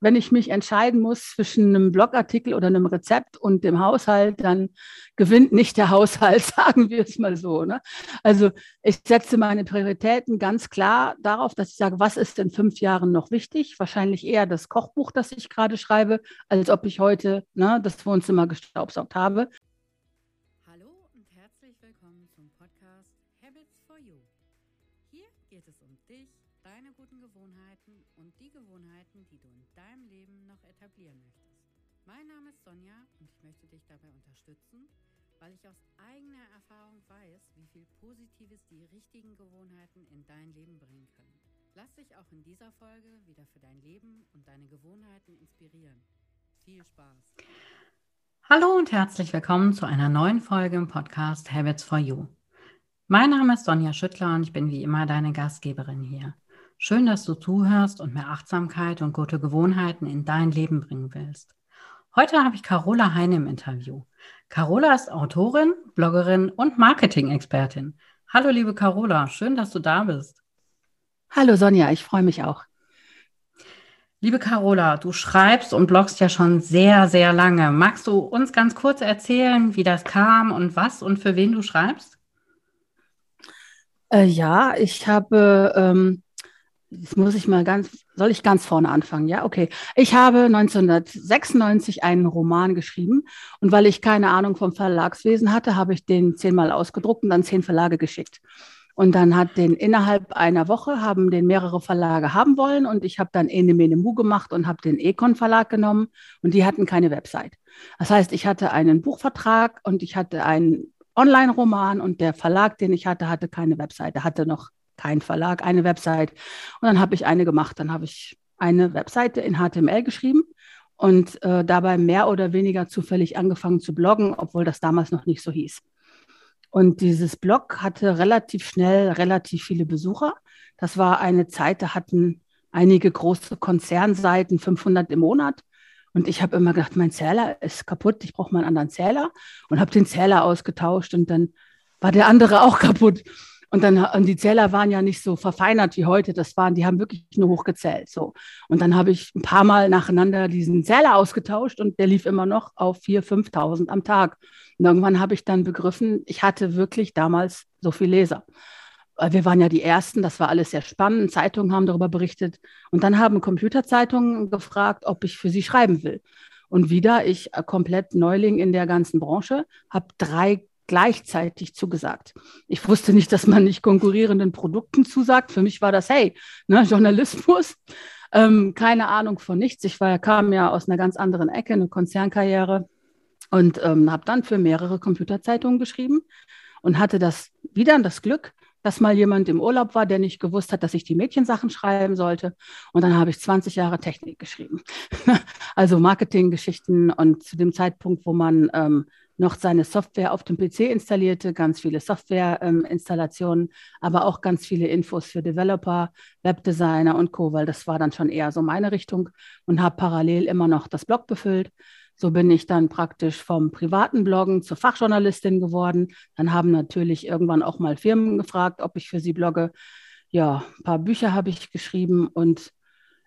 wenn ich mich entscheiden muss zwischen einem Blogartikel oder einem Rezept und dem Haushalt, dann gewinnt nicht der Haushalt, sagen wir es mal so. Ne? Also ich setze meine Prioritäten ganz klar darauf, dass ich sage, was ist in fünf Jahren noch wichtig? Wahrscheinlich eher das Kochbuch, das ich gerade schreibe, als ob ich heute ne, das Wohnzimmer gestaubsaugt habe. Hallo und herzlich willkommen zum Podcast Habits for You. Hier geht es um dich, deine guten Gewohnheiten und die Gewohnheiten, die du in deinem Leben noch etablieren möchtest. Mein Name ist Sonja und ich möchte dich dabei unterstützen, weil ich aus eigener Erfahrung weiß, wie viel Positives die richtigen Gewohnheiten in dein Leben bringen können. Lass dich auch in dieser Folge wieder für dein Leben und deine Gewohnheiten inspirieren. Viel Spaß! Hallo und herzlich willkommen zu einer neuen Folge im Podcast Habits for You. Mein Name ist Sonja Schüttler und ich bin wie immer deine Gastgeberin hier. Schön, dass du zuhörst und mehr Achtsamkeit und gute Gewohnheiten in dein Leben bringen willst. Heute habe ich Carola Heine im Interview. Carola ist Autorin, Bloggerin und Marketing-Expertin. Hallo liebe Carola, schön, dass du da bist. Hallo Sonja, ich freue mich auch. Liebe Carola, du schreibst und bloggst ja schon sehr, sehr lange. Magst du uns ganz kurz erzählen, wie das kam und was und für wen du schreibst? Äh, ja, ich habe, ähm, jetzt muss ich mal ganz, soll ich ganz vorne anfangen? Ja, okay. Ich habe 1996 einen Roman geschrieben und weil ich keine Ahnung vom Verlagswesen hatte, habe ich den zehnmal ausgedruckt und dann zehn Verlage geschickt. Und dann hat den innerhalb einer Woche haben den mehrere Verlage haben wollen und ich habe dann Ene Mene Mu gemacht und habe den Econ Verlag genommen und die hatten keine Website. Das heißt, ich hatte einen Buchvertrag und ich hatte einen Online-Roman und der Verlag, den ich hatte, hatte keine Website. Hatte noch kein Verlag, eine Website. Und dann habe ich eine gemacht. Dann habe ich eine Webseite in HTML geschrieben und äh, dabei mehr oder weniger zufällig angefangen zu bloggen, obwohl das damals noch nicht so hieß. Und dieses Blog hatte relativ schnell relativ viele Besucher. Das war eine Zeit, da hatten einige große Konzernseiten 500 im Monat. Und ich habe immer gedacht, mein Zähler ist kaputt, ich brauche mal einen anderen Zähler und habe den Zähler ausgetauscht und dann war der andere auch kaputt. Und dann und die Zähler waren ja nicht so verfeinert wie heute. Das waren, die haben wirklich nur hochgezählt. So. Und dann habe ich ein paar Mal nacheinander diesen Zähler ausgetauscht und der lief immer noch auf 4.000, 5.000 am Tag. Und irgendwann habe ich dann begriffen, ich hatte wirklich damals so viel Leser. Wir waren ja die Ersten, das war alles sehr spannend. Zeitungen haben darüber berichtet. Und dann haben Computerzeitungen gefragt, ob ich für sie schreiben will. Und wieder, ich äh, komplett Neuling in der ganzen Branche, habe drei gleichzeitig zugesagt. Ich wusste nicht, dass man nicht konkurrierenden Produkten zusagt. Für mich war das, hey, ne, Journalismus, ähm, keine Ahnung von nichts. Ich war, kam ja aus einer ganz anderen Ecke, eine Konzernkarriere und ähm, habe dann für mehrere Computerzeitungen geschrieben und hatte das wieder das Glück, dass mal jemand im Urlaub war, der nicht gewusst hat, dass ich die Mädchensachen schreiben sollte. Und dann habe ich 20 Jahre Technik geschrieben. also Marketinggeschichten und zu dem Zeitpunkt, wo man ähm, noch seine Software auf dem PC installierte, ganz viele Softwareinstallationen, ähm, aber auch ganz viele Infos für Developer, Webdesigner und Co., weil das war dann schon eher so meine Richtung und habe parallel immer noch das Blog befüllt. So bin ich dann praktisch vom privaten Bloggen zur Fachjournalistin geworden. Dann haben natürlich irgendwann auch mal Firmen gefragt, ob ich für sie blogge. Ja, ein paar Bücher habe ich geschrieben und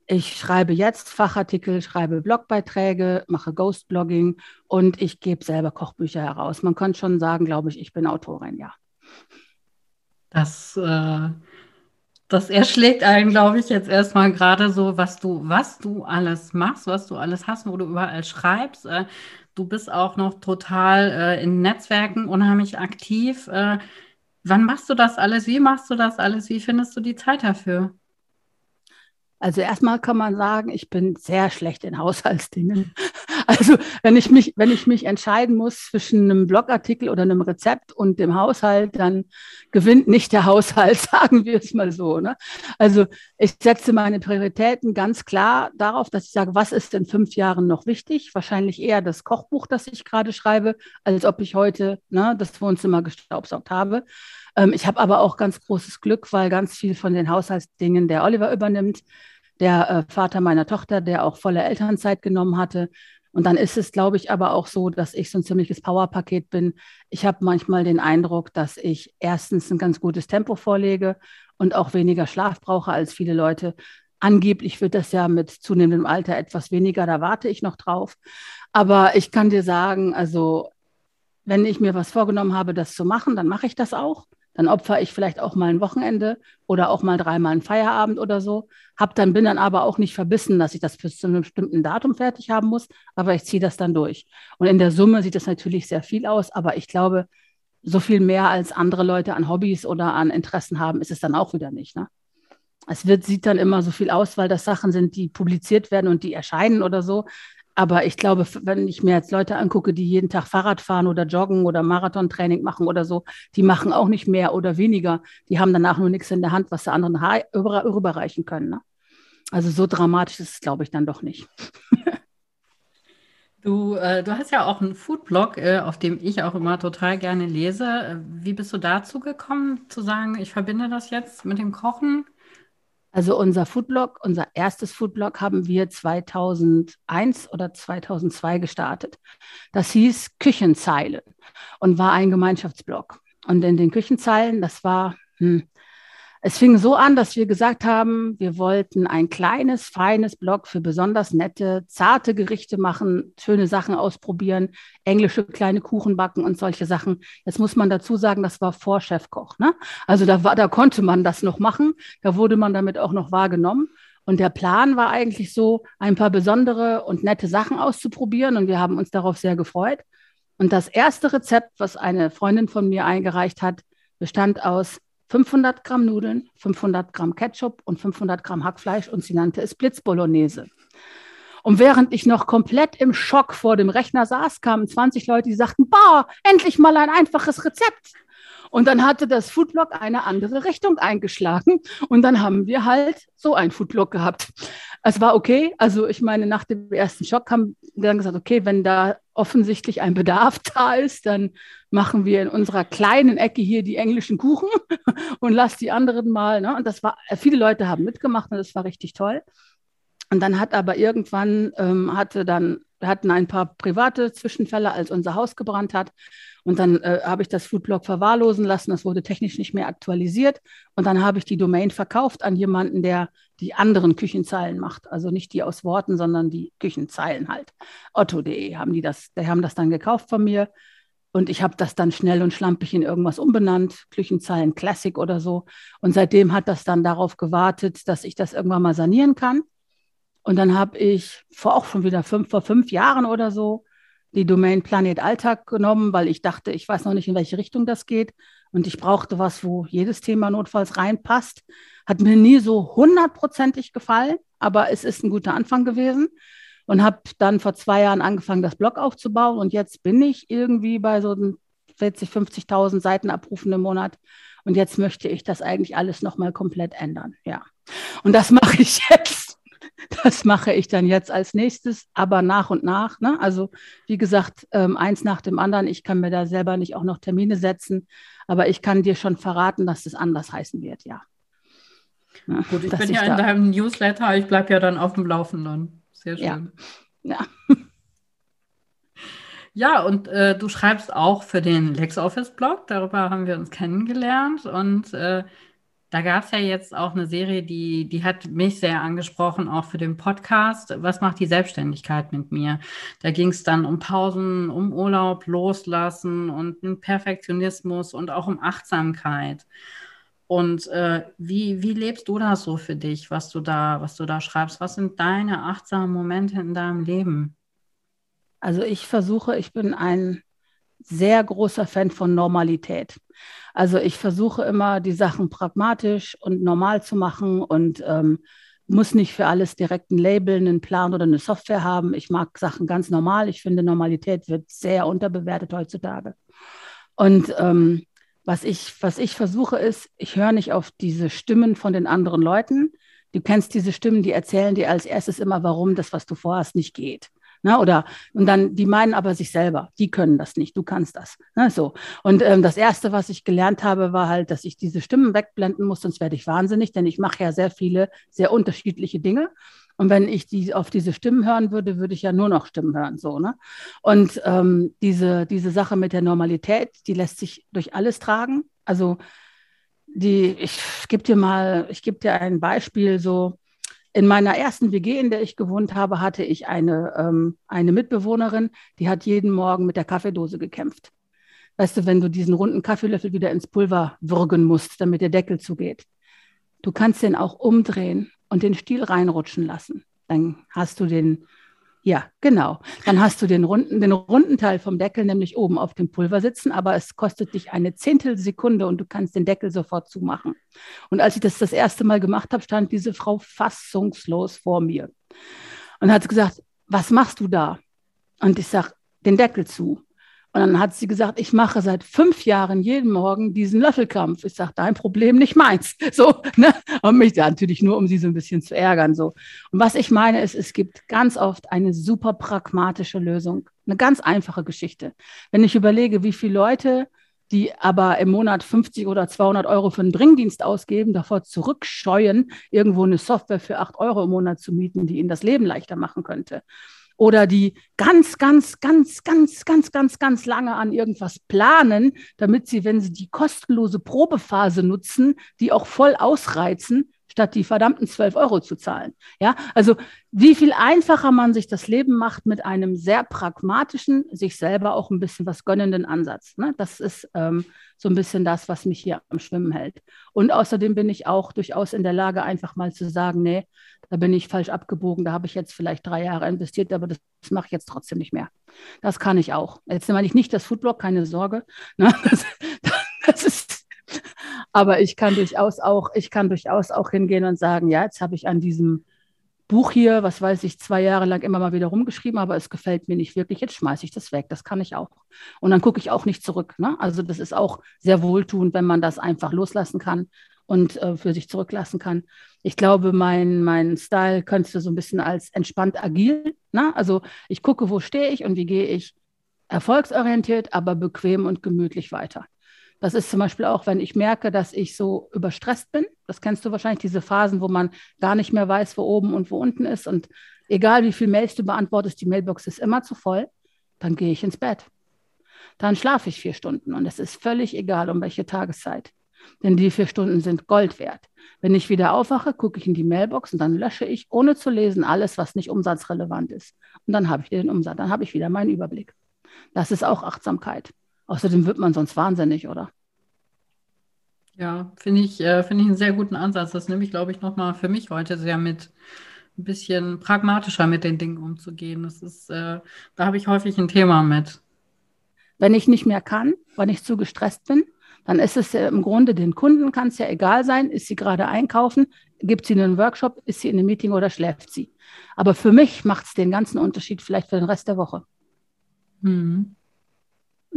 ich schreibe jetzt Fachartikel, schreibe Blogbeiträge, mache Ghostblogging und ich gebe selber Kochbücher heraus. Man kann schon sagen, glaube ich, ich bin Autorin, ja. Das äh, das erschlägt einen, glaube ich, jetzt erstmal gerade so, was du, was du alles machst, was du alles hast, wo du überall schreibst. Äh, du bist auch noch total äh, in Netzwerken unheimlich aktiv. Äh, wann machst du das alles? Wie machst du das alles? Wie findest du die Zeit dafür? Also erstmal kann man sagen, ich bin sehr schlecht in Haushaltsdingen. Also wenn ich mich, wenn ich mich entscheiden muss zwischen einem Blogartikel oder einem Rezept und dem Haushalt, dann gewinnt nicht der Haushalt, sagen wir es mal so. Ne? Also ich setze meine Prioritäten ganz klar darauf, dass ich sage, was ist in fünf Jahren noch wichtig? Wahrscheinlich eher das Kochbuch, das ich gerade schreibe, als ob ich heute ne, das Wohnzimmer gestaubsaugt habe. Ähm, ich habe aber auch ganz großes Glück, weil ganz viel von den Haushaltsdingen der Oliver übernimmt, der äh, Vater meiner Tochter, der auch volle Elternzeit genommen hatte. Und dann ist es, glaube ich, aber auch so, dass ich so ein ziemliches Powerpaket bin. Ich habe manchmal den Eindruck, dass ich erstens ein ganz gutes Tempo vorlege und auch weniger Schlaf brauche als viele Leute. Angeblich wird das ja mit zunehmendem Alter etwas weniger, da warte ich noch drauf. Aber ich kann dir sagen, also wenn ich mir was vorgenommen habe, das zu machen, dann mache ich das auch. Dann opfere ich vielleicht auch mal ein Wochenende oder auch mal dreimal einen Feierabend oder so. Hab dann, bin dann aber auch nicht verbissen, dass ich das bis zu einem bestimmten Datum fertig haben muss, aber ich ziehe das dann durch. Und in der Summe sieht das natürlich sehr viel aus, aber ich glaube, so viel mehr als andere Leute an Hobbys oder an Interessen haben, ist es dann auch wieder nicht. Ne? Es wird, sieht dann immer so viel aus, weil das Sachen sind, die publiziert werden und die erscheinen oder so. Aber ich glaube, wenn ich mir jetzt Leute angucke, die jeden Tag Fahrrad fahren oder joggen oder Marathontraining machen oder so, die machen auch nicht mehr oder weniger. Die haben danach nur nichts in der Hand, was sie anderen über, überreichen können. Ne? Also so dramatisch ist es, glaube ich, dann doch nicht. Du, äh, du hast ja auch einen Foodblog, äh, auf dem ich auch immer total gerne lese. Wie bist du dazu gekommen, zu sagen, ich verbinde das jetzt mit dem Kochen? Also unser Foodblog, unser erstes Foodblog haben wir 2001 oder 2002 gestartet. Das hieß Küchenzeilen und war ein Gemeinschaftsblog. Und in den Küchenzeilen, das war, hm, es fing so an, dass wir gesagt haben, wir wollten ein kleines, feines Blog für besonders nette, zarte Gerichte machen, schöne Sachen ausprobieren, englische kleine Kuchen backen und solche Sachen. Jetzt muss man dazu sagen, das war vor Chefkoch. Ne? Also da, war, da konnte man das noch machen, da wurde man damit auch noch wahrgenommen. Und der Plan war eigentlich so, ein paar besondere und nette Sachen auszuprobieren. Und wir haben uns darauf sehr gefreut. Und das erste Rezept, was eine Freundin von mir eingereicht hat, bestand aus 500 Gramm Nudeln, 500 Gramm Ketchup und 500 Gramm Hackfleisch und sie nannte es Blitzbolognese. Und während ich noch komplett im Schock vor dem Rechner saß, kamen 20 Leute, die sagten, boah, endlich mal ein einfaches Rezept. Und dann hatte das Foodblog eine andere Richtung eingeschlagen. Und dann haben wir halt so ein Foodblog gehabt. Es war okay. Also ich meine, nach dem ersten Schock haben wir dann gesagt, okay, wenn da offensichtlich ein Bedarf da ist, dann machen wir in unserer kleinen Ecke hier die englischen Kuchen und lass die anderen mal. Ne? Und das war, viele Leute haben mitgemacht und das war richtig toll. Und dann hat aber irgendwann ähm, hatte dann hatten ein paar private Zwischenfälle, als unser Haus gebrannt hat. Und dann äh, habe ich das Foodblog verwahrlosen lassen. Das wurde technisch nicht mehr aktualisiert. Und dann habe ich die Domain verkauft an jemanden, der die anderen Küchenzeilen macht. Also nicht die aus Worten, sondern die Küchenzeilen halt. Otto.de haben die das, die haben das dann gekauft von mir. Und ich habe das dann schnell und schlampig in irgendwas umbenannt, Küchenzeilen Classic oder so. Und seitdem hat das dann darauf gewartet, dass ich das irgendwann mal sanieren kann. Und dann habe ich vor auch schon wieder fünf, vor fünf Jahren oder so die Domain Planet Alltag genommen, weil ich dachte, ich weiß noch nicht, in welche Richtung das geht. Und ich brauchte was, wo jedes Thema notfalls reinpasst. Hat mir nie so hundertprozentig gefallen, aber es ist ein guter Anfang gewesen. Und habe dann vor zwei Jahren angefangen, das Blog aufzubauen. Und jetzt bin ich irgendwie bei so 40, 50.000 Seiten abrufen im Monat. Und jetzt möchte ich das eigentlich alles nochmal komplett ändern. Ja. Und das mache ich jetzt. Das mache ich dann jetzt als nächstes, aber nach und nach. Ne? Also wie gesagt, ähm, eins nach dem anderen. Ich kann mir da selber nicht auch noch Termine setzen, aber ich kann dir schon verraten, dass das anders heißen wird, ja. Ja Gut, ich bin ja in deinem Newsletter, ich bleibe ja dann auf dem Laufenden. Sehr schön. Ja. ja. Ja, und äh, du schreibst auch für den LexOffice-Blog, darüber haben wir uns kennengelernt. Und äh, da gab es ja jetzt auch eine Serie, die, die hat mich sehr angesprochen, auch für den Podcast. Was macht die Selbstständigkeit mit mir? Da ging es dann um Pausen, um Urlaub, Loslassen und um Perfektionismus und auch um Achtsamkeit. Und äh, wie, wie lebst du das so für dich, was du da, was du da schreibst? Was sind deine achtsamen Momente in deinem Leben? Also ich versuche, ich bin ein sehr großer Fan von Normalität. Also ich versuche immer, die Sachen pragmatisch und normal zu machen und ähm, muss nicht für alles direkt ein Label, einen Plan oder eine Software haben. Ich mag Sachen ganz normal. Ich finde, Normalität wird sehr unterbewertet heutzutage. Und ähm, was, ich, was ich versuche ist, ich höre nicht auf diese Stimmen von den anderen Leuten. Du kennst diese Stimmen, die erzählen dir als erstes immer, warum das, was du vorhast, nicht geht. Ne? Oder und dann, die meinen aber sich selber, die können das nicht, du kannst das. Ne? So. Und ähm, das Erste, was ich gelernt habe, war halt, dass ich diese Stimmen wegblenden muss, sonst werde ich wahnsinnig, denn ich mache ja sehr viele, sehr unterschiedliche Dinge. Und wenn ich die auf diese Stimmen hören würde, würde ich ja nur noch Stimmen hören. So, ne? Und ähm, diese, diese Sache mit der Normalität, die lässt sich durch alles tragen. Also die, ich gebe dir mal, ich gebe dir ein Beispiel so in meiner ersten WG, in der ich gewohnt habe, hatte ich eine, ähm, eine Mitbewohnerin, die hat jeden Morgen mit der Kaffeedose gekämpft. Weißt du, wenn du diesen runden Kaffeelöffel wieder ins Pulver würgen musst, damit der Deckel zugeht. Du kannst den auch umdrehen und den Stiel reinrutschen lassen. Dann hast du den ja, genau. Dann hast du den runden, den runden Teil vom Deckel nämlich oben auf dem Pulver sitzen, aber es kostet dich eine Zehntelsekunde und du kannst den Deckel sofort zumachen. Und als ich das das erste Mal gemacht habe, stand diese Frau fassungslos vor mir und hat gesagt, was machst du da? Und ich sage, den Deckel zu. Und dann hat sie gesagt, ich mache seit fünf Jahren jeden Morgen diesen Löffelkampf. Ich sage, dein Problem, nicht meins. So, ne? Und mich da natürlich nur, um sie so ein bisschen zu ärgern. So. Und was ich meine, ist, es gibt ganz oft eine super pragmatische Lösung. Eine ganz einfache Geschichte. Wenn ich überlege, wie viele Leute, die aber im Monat 50 oder 200 Euro für einen Bringdienst ausgeben, davor zurückscheuen, irgendwo eine Software für 8 Euro im Monat zu mieten, die ihnen das Leben leichter machen könnte oder die ganz, ganz, ganz, ganz, ganz, ganz, ganz lange an irgendwas planen, damit sie, wenn sie die kostenlose Probephase nutzen, die auch voll ausreizen, statt die verdammten 12 Euro zu zahlen. Ja, also wie viel einfacher man sich das Leben macht mit einem sehr pragmatischen, sich selber auch ein bisschen was gönnenden Ansatz. Ne? Das ist ähm, so ein bisschen das, was mich hier am Schwimmen hält. Und außerdem bin ich auch durchaus in der Lage, einfach mal zu sagen, nee, da bin ich falsch abgebogen, da habe ich jetzt vielleicht drei Jahre investiert, aber das, das mache ich jetzt trotzdem nicht mehr. Das kann ich auch. Jetzt meine ich nicht das Foodblog, keine Sorge. Ne? Das, das ist aber ich kann durchaus auch, ich kann durchaus auch hingehen und sagen, ja, jetzt habe ich an diesem Buch hier, was weiß ich, zwei Jahre lang immer mal wieder rumgeschrieben, aber es gefällt mir nicht wirklich. Jetzt schmeiße ich das weg. Das kann ich auch. Und dann gucke ich auch nicht zurück. Ne? Also das ist auch sehr wohltuend, wenn man das einfach loslassen kann und äh, für sich zurücklassen kann. Ich glaube, mein, mein Style könntest du so ein bisschen als entspannt agil. Ne? Also ich gucke, wo stehe ich und wie gehe ich erfolgsorientiert, aber bequem und gemütlich weiter. Das ist zum Beispiel auch, wenn ich merke, dass ich so überstresst bin. Das kennst du wahrscheinlich, diese Phasen, wo man gar nicht mehr weiß, wo oben und wo unten ist. Und egal wie viel Mails du beantwortest, die Mailbox ist immer zu voll. Dann gehe ich ins Bett. Dann schlafe ich vier Stunden und es ist völlig egal, um welche Tageszeit. Denn die vier Stunden sind Gold wert. Wenn ich wieder aufwache, gucke ich in die Mailbox und dann lösche ich, ohne zu lesen, alles, was nicht umsatzrelevant ist. Und dann habe ich den Umsatz, dann habe ich wieder meinen Überblick. Das ist auch Achtsamkeit. Außerdem wird man sonst wahnsinnig, oder? Ja, finde ich, äh, finde ich einen sehr guten Ansatz. Das nehme ich, glaube ich, nochmal für mich heute sehr mit, ein bisschen pragmatischer mit den Dingen umzugehen. Das ist, äh, da habe ich häufig ein Thema mit. Wenn ich nicht mehr kann, weil ich zu gestresst bin, dann ist es ja im Grunde den Kunden kann es ja egal sein, ist sie gerade einkaufen, gibt sie einen Workshop, ist sie in einem Meeting oder schläft sie. Aber für mich macht es den ganzen Unterschied vielleicht für den Rest der Woche. Mhm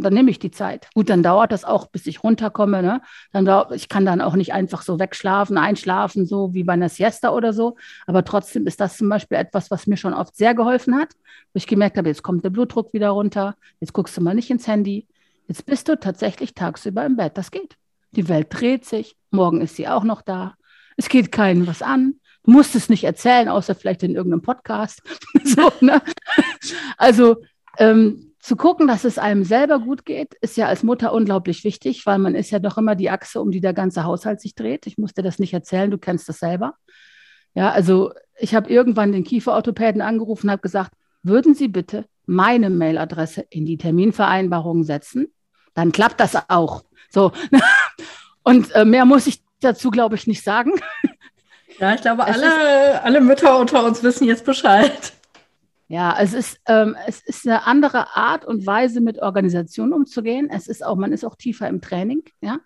dann nehme ich die Zeit. Gut, dann dauert das auch, bis ich runterkomme. Ne? Dann dauert, ich kann dann auch nicht einfach so wegschlafen, einschlafen, so wie bei einer Siesta oder so. Aber trotzdem ist das zum Beispiel etwas, was mir schon oft sehr geholfen hat, wo ich gemerkt habe, jetzt kommt der Blutdruck wieder runter, jetzt guckst du mal nicht ins Handy. Jetzt bist du tatsächlich tagsüber im Bett. Das geht. Die Welt dreht sich, morgen ist sie auch noch da. Es geht keinen was an. Du musst es nicht erzählen, außer vielleicht in irgendeinem Podcast. so, ne? Also ähm, zu gucken, dass es einem selber gut geht, ist ja als Mutter unglaublich wichtig, weil man ist ja doch immer die Achse, um die der ganze Haushalt sich dreht. Ich muss dir das nicht erzählen, du kennst das selber. Ja, also ich habe irgendwann den Kieferorthopäden angerufen und habe gesagt, würden Sie bitte meine Mailadresse in die Terminvereinbarung setzen? Dann klappt das auch. So. Und äh, mehr muss ich dazu, glaube ich, nicht sagen. Ja, ich glaube, alle, alle Mütter unter uns wissen jetzt Bescheid. Ja, es ist, ähm, es ist eine andere Art und Weise, mit Organisation umzugehen. Es ist auch, man ist auch tiefer im Training, ja.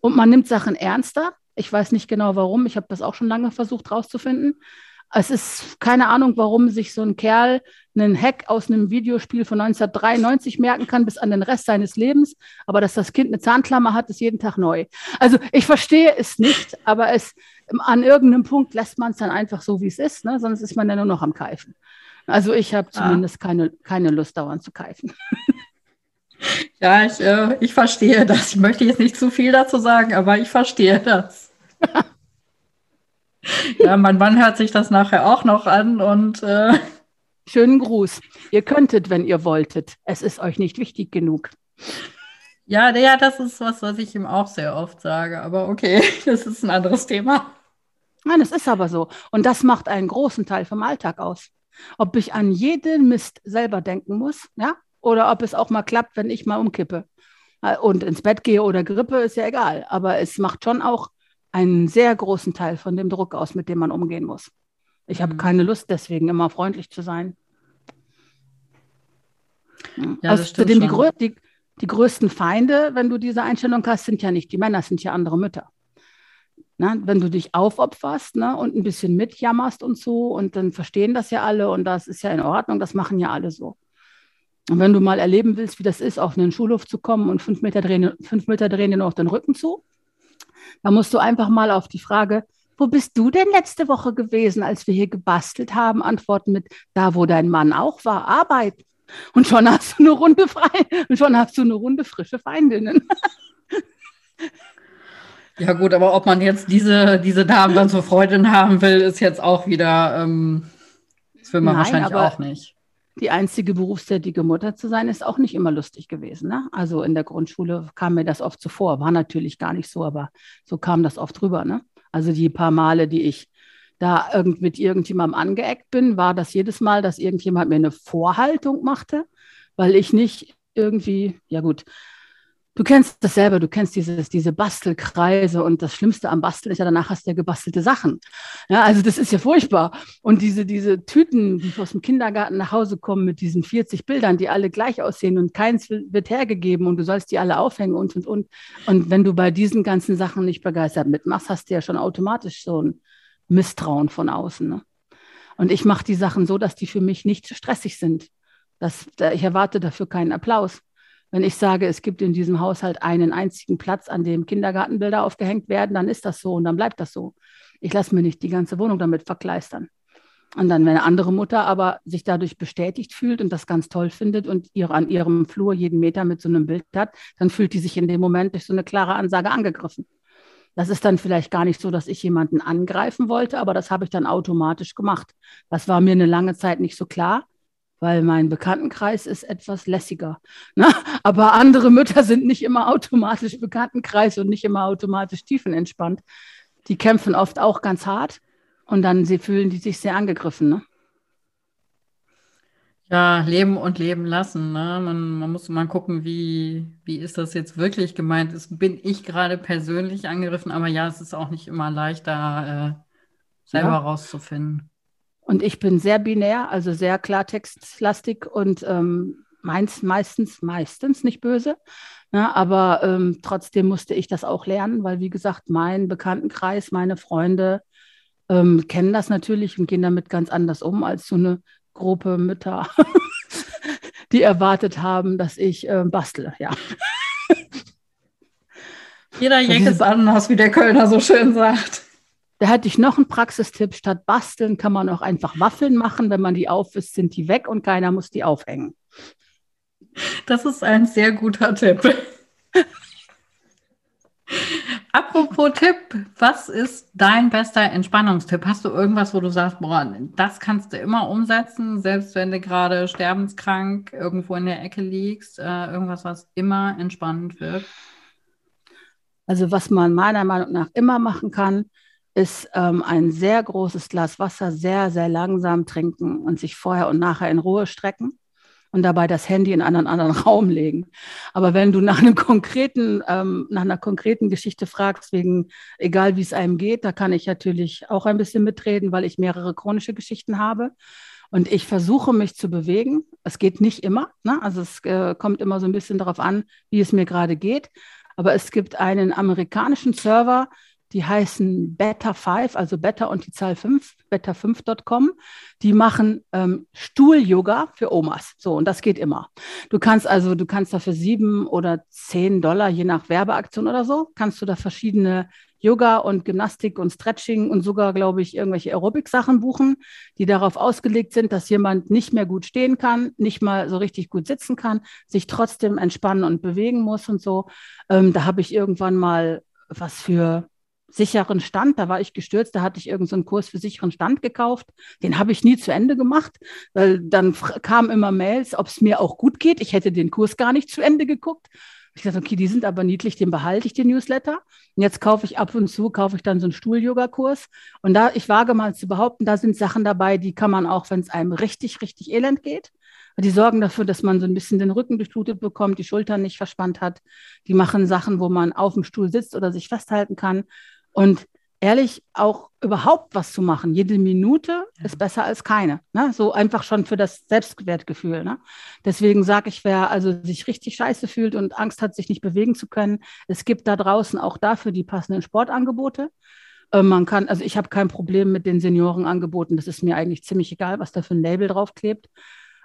Und man nimmt Sachen ernster. Ich weiß nicht genau warum. Ich habe das auch schon lange versucht rauszufinden. Es ist keine Ahnung, warum sich so ein Kerl einen Hack aus einem Videospiel von 1993 merken kann bis an den Rest seines Lebens. Aber dass das Kind eine Zahnklammer hat, ist jeden Tag neu. Also ich verstehe es nicht, aber es an irgendeinem Punkt lässt man es dann einfach so, wie es ist, ne? sonst ist man ja nur noch am Keifen. Also ich habe ah. zumindest keine, keine Lust, dauernd zu keifen. Ja, ich, äh, ich verstehe das. Ich möchte jetzt nicht zu viel dazu sagen, aber ich verstehe das. ja, mein Mann hört sich das nachher auch noch an und äh schönen Gruß. Ihr könntet, wenn ihr wolltet. Es ist euch nicht wichtig genug. Ja, ja, das ist was, was ich ihm auch sehr oft sage. Aber okay, das ist ein anderes Thema. Nein, es ist aber so. Und das macht einen großen Teil vom Alltag aus. Ob ich an jeden Mist selber denken muss, ja, oder ob es auch mal klappt, wenn ich mal umkippe äh, und ins Bett gehe oder grippe, ist ja egal. Aber es macht schon auch einen sehr großen Teil von dem Druck aus, mit dem man umgehen muss. Ich habe mhm. keine Lust, deswegen immer freundlich zu sein. Ja, Außerdem die, die, die größten Feinde, wenn du diese Einstellung hast, sind ja nicht die Männer, sind ja andere Mütter. Na, wenn du dich aufopferst ne, und ein bisschen mitjammerst und so, und dann verstehen das ja alle und das ist ja in Ordnung, das machen ja alle so. Und wenn du mal erleben willst, wie das ist, auf einen Schulhof zu kommen und fünf Meter drehen, fünf Meter drehen dir noch den Rücken zu, dann musst du einfach mal auf die Frage, wo bist du denn letzte Woche gewesen, als wir hier gebastelt haben, antworten mit, da wo dein Mann auch war, Arbeit. Und schon hast du eine Runde frei und schon hast du eine Runde frische Feindinnen. Ja gut, aber ob man jetzt diese, diese Damen dann zur Freundin haben will, ist jetzt auch wieder, ähm, das will man Nein, wahrscheinlich auch nicht. Die einzige berufstätige Mutter zu sein, ist auch nicht immer lustig gewesen. Ne? Also in der Grundschule kam mir das oft so vor. War natürlich gar nicht so, aber so kam das oft rüber. Ne? Also die paar Male, die ich da irgend mit irgendjemandem angeeckt bin, war das jedes Mal, dass irgendjemand mir eine Vorhaltung machte, weil ich nicht irgendwie, ja gut, du kennst das selber, du kennst dieses, diese Bastelkreise und das Schlimmste am Basteln ist ja, danach hast du ja gebastelte Sachen. Ja, also das ist ja furchtbar. Und diese, diese Tüten, die aus dem Kindergarten nach Hause kommen mit diesen 40 Bildern, die alle gleich aussehen und keins wird hergegeben und du sollst die alle aufhängen und, und, und. Und wenn du bei diesen ganzen Sachen nicht begeistert mitmachst, hast du ja schon automatisch so ein Misstrauen von außen. Ne? Und ich mache die Sachen so, dass die für mich nicht stressig sind. Das, ich erwarte dafür keinen Applaus. Wenn ich sage, es gibt in diesem Haushalt einen einzigen Platz, an dem Kindergartenbilder aufgehängt werden, dann ist das so und dann bleibt das so. Ich lasse mir nicht die ganze Wohnung damit verkleistern. Und dann, wenn eine andere Mutter aber sich dadurch bestätigt fühlt und das ganz toll findet und ihr an ihrem Flur jeden Meter mit so einem Bild hat, dann fühlt die sich in dem Moment durch so eine klare Ansage angegriffen. Das ist dann vielleicht gar nicht so, dass ich jemanden angreifen wollte, aber das habe ich dann automatisch gemacht. Das war mir eine lange Zeit nicht so klar, weil mein Bekanntenkreis ist etwas lässiger. Ne? Aber andere Mütter sind nicht immer automatisch Bekanntenkreis und nicht immer automatisch tiefenentspannt. Die kämpfen oft auch ganz hart und dann sie fühlen die sich sehr angegriffen. Ne? Ja, leben und leben lassen. Ne? Man, man muss mal gucken, wie, wie ist das jetzt wirklich gemeint? Ist, bin ich gerade persönlich angegriffen? Aber ja, es ist auch nicht immer leicht, da äh, selber ja. rauszufinden. Und ich bin sehr binär, also sehr klartextlastig und ähm, meins, meistens, meistens nicht böse. Ne? Aber ähm, trotzdem musste ich das auch lernen, weil, wie gesagt, mein Bekanntenkreis, meine Freunde ähm, kennen das natürlich und gehen damit ganz anders um als so eine Gruppe Mütter, die erwartet haben, dass ich äh, bastle, ja. Jeder Jack ist anders, wie der Kölner so schön sagt. Da hätte ich noch einen Praxistipp. Statt basteln kann man auch einfach Waffeln machen. Wenn man die aufwisst, sind die weg und keiner muss die aufhängen. Das ist ein sehr guter Tipp. Apropos Tipp, was ist dein bester Entspannungstipp? Hast du irgendwas, wo du sagst, boah, das kannst du immer umsetzen, selbst wenn du gerade sterbenskrank irgendwo in der Ecke liegst, äh, irgendwas, was immer entspannend wirkt? Also was man meiner Meinung nach immer machen kann, ist ähm, ein sehr großes Glas Wasser sehr, sehr langsam trinken und sich vorher und nachher in Ruhe strecken und dabei das Handy in einen anderen Raum legen. Aber wenn du nach einem konkreten, ähm, nach einer konkreten Geschichte fragst, wegen egal wie es einem geht, da kann ich natürlich auch ein bisschen mitreden, weil ich mehrere chronische Geschichten habe. Und ich versuche mich zu bewegen. Es geht nicht immer. Ne? Also es äh, kommt immer so ein bisschen darauf an, wie es mir gerade geht. Aber es gibt einen amerikanischen Server, die heißen Beta 5, also Beta und die Zahl 5, beta5.com. Die machen ähm, Stuhl-Yoga für Omas. So, und das geht immer. Du kannst also, du kannst da für sieben oder zehn Dollar, je nach Werbeaktion oder so, kannst du da verschiedene Yoga und Gymnastik und Stretching und sogar, glaube ich, irgendwelche Aerobic-Sachen buchen, die darauf ausgelegt sind, dass jemand nicht mehr gut stehen kann, nicht mal so richtig gut sitzen kann, sich trotzdem entspannen und bewegen muss und so. Ähm, da habe ich irgendwann mal was für sicheren Stand. Da war ich gestürzt, da hatte ich irgendeinen so Kurs für sicheren Stand gekauft. Den habe ich nie zu Ende gemacht, weil dann kamen immer Mails, ob es mir auch gut geht. Ich hätte den Kurs gar nicht zu Ende geguckt. Ich dachte, okay, die sind aber niedlich, den behalte ich, den Newsletter. Und jetzt kaufe ich ab und zu, kaufe ich dann so einen Stuhl-Yoga-Kurs. Und da, ich wage mal zu behaupten, da sind Sachen dabei, die kann man auch, wenn es einem richtig, richtig elend geht. Die sorgen dafür, dass man so ein bisschen den Rücken durchblutet bekommt, die Schultern nicht verspannt hat. Die machen Sachen, wo man auf dem Stuhl sitzt oder sich festhalten kann. Und ehrlich auch überhaupt was zu machen. Jede Minute ja. ist besser als keine. Ne? So einfach schon für das Selbstwertgefühl. Ne? Deswegen sage ich, wer also sich richtig scheiße fühlt und Angst hat, sich nicht bewegen zu können, es gibt da draußen auch dafür die passenden Sportangebote. Äh, man kann, also ich habe kein Problem mit den Seniorenangeboten. Das ist mir eigentlich ziemlich egal, was da für ein Label draufklebt.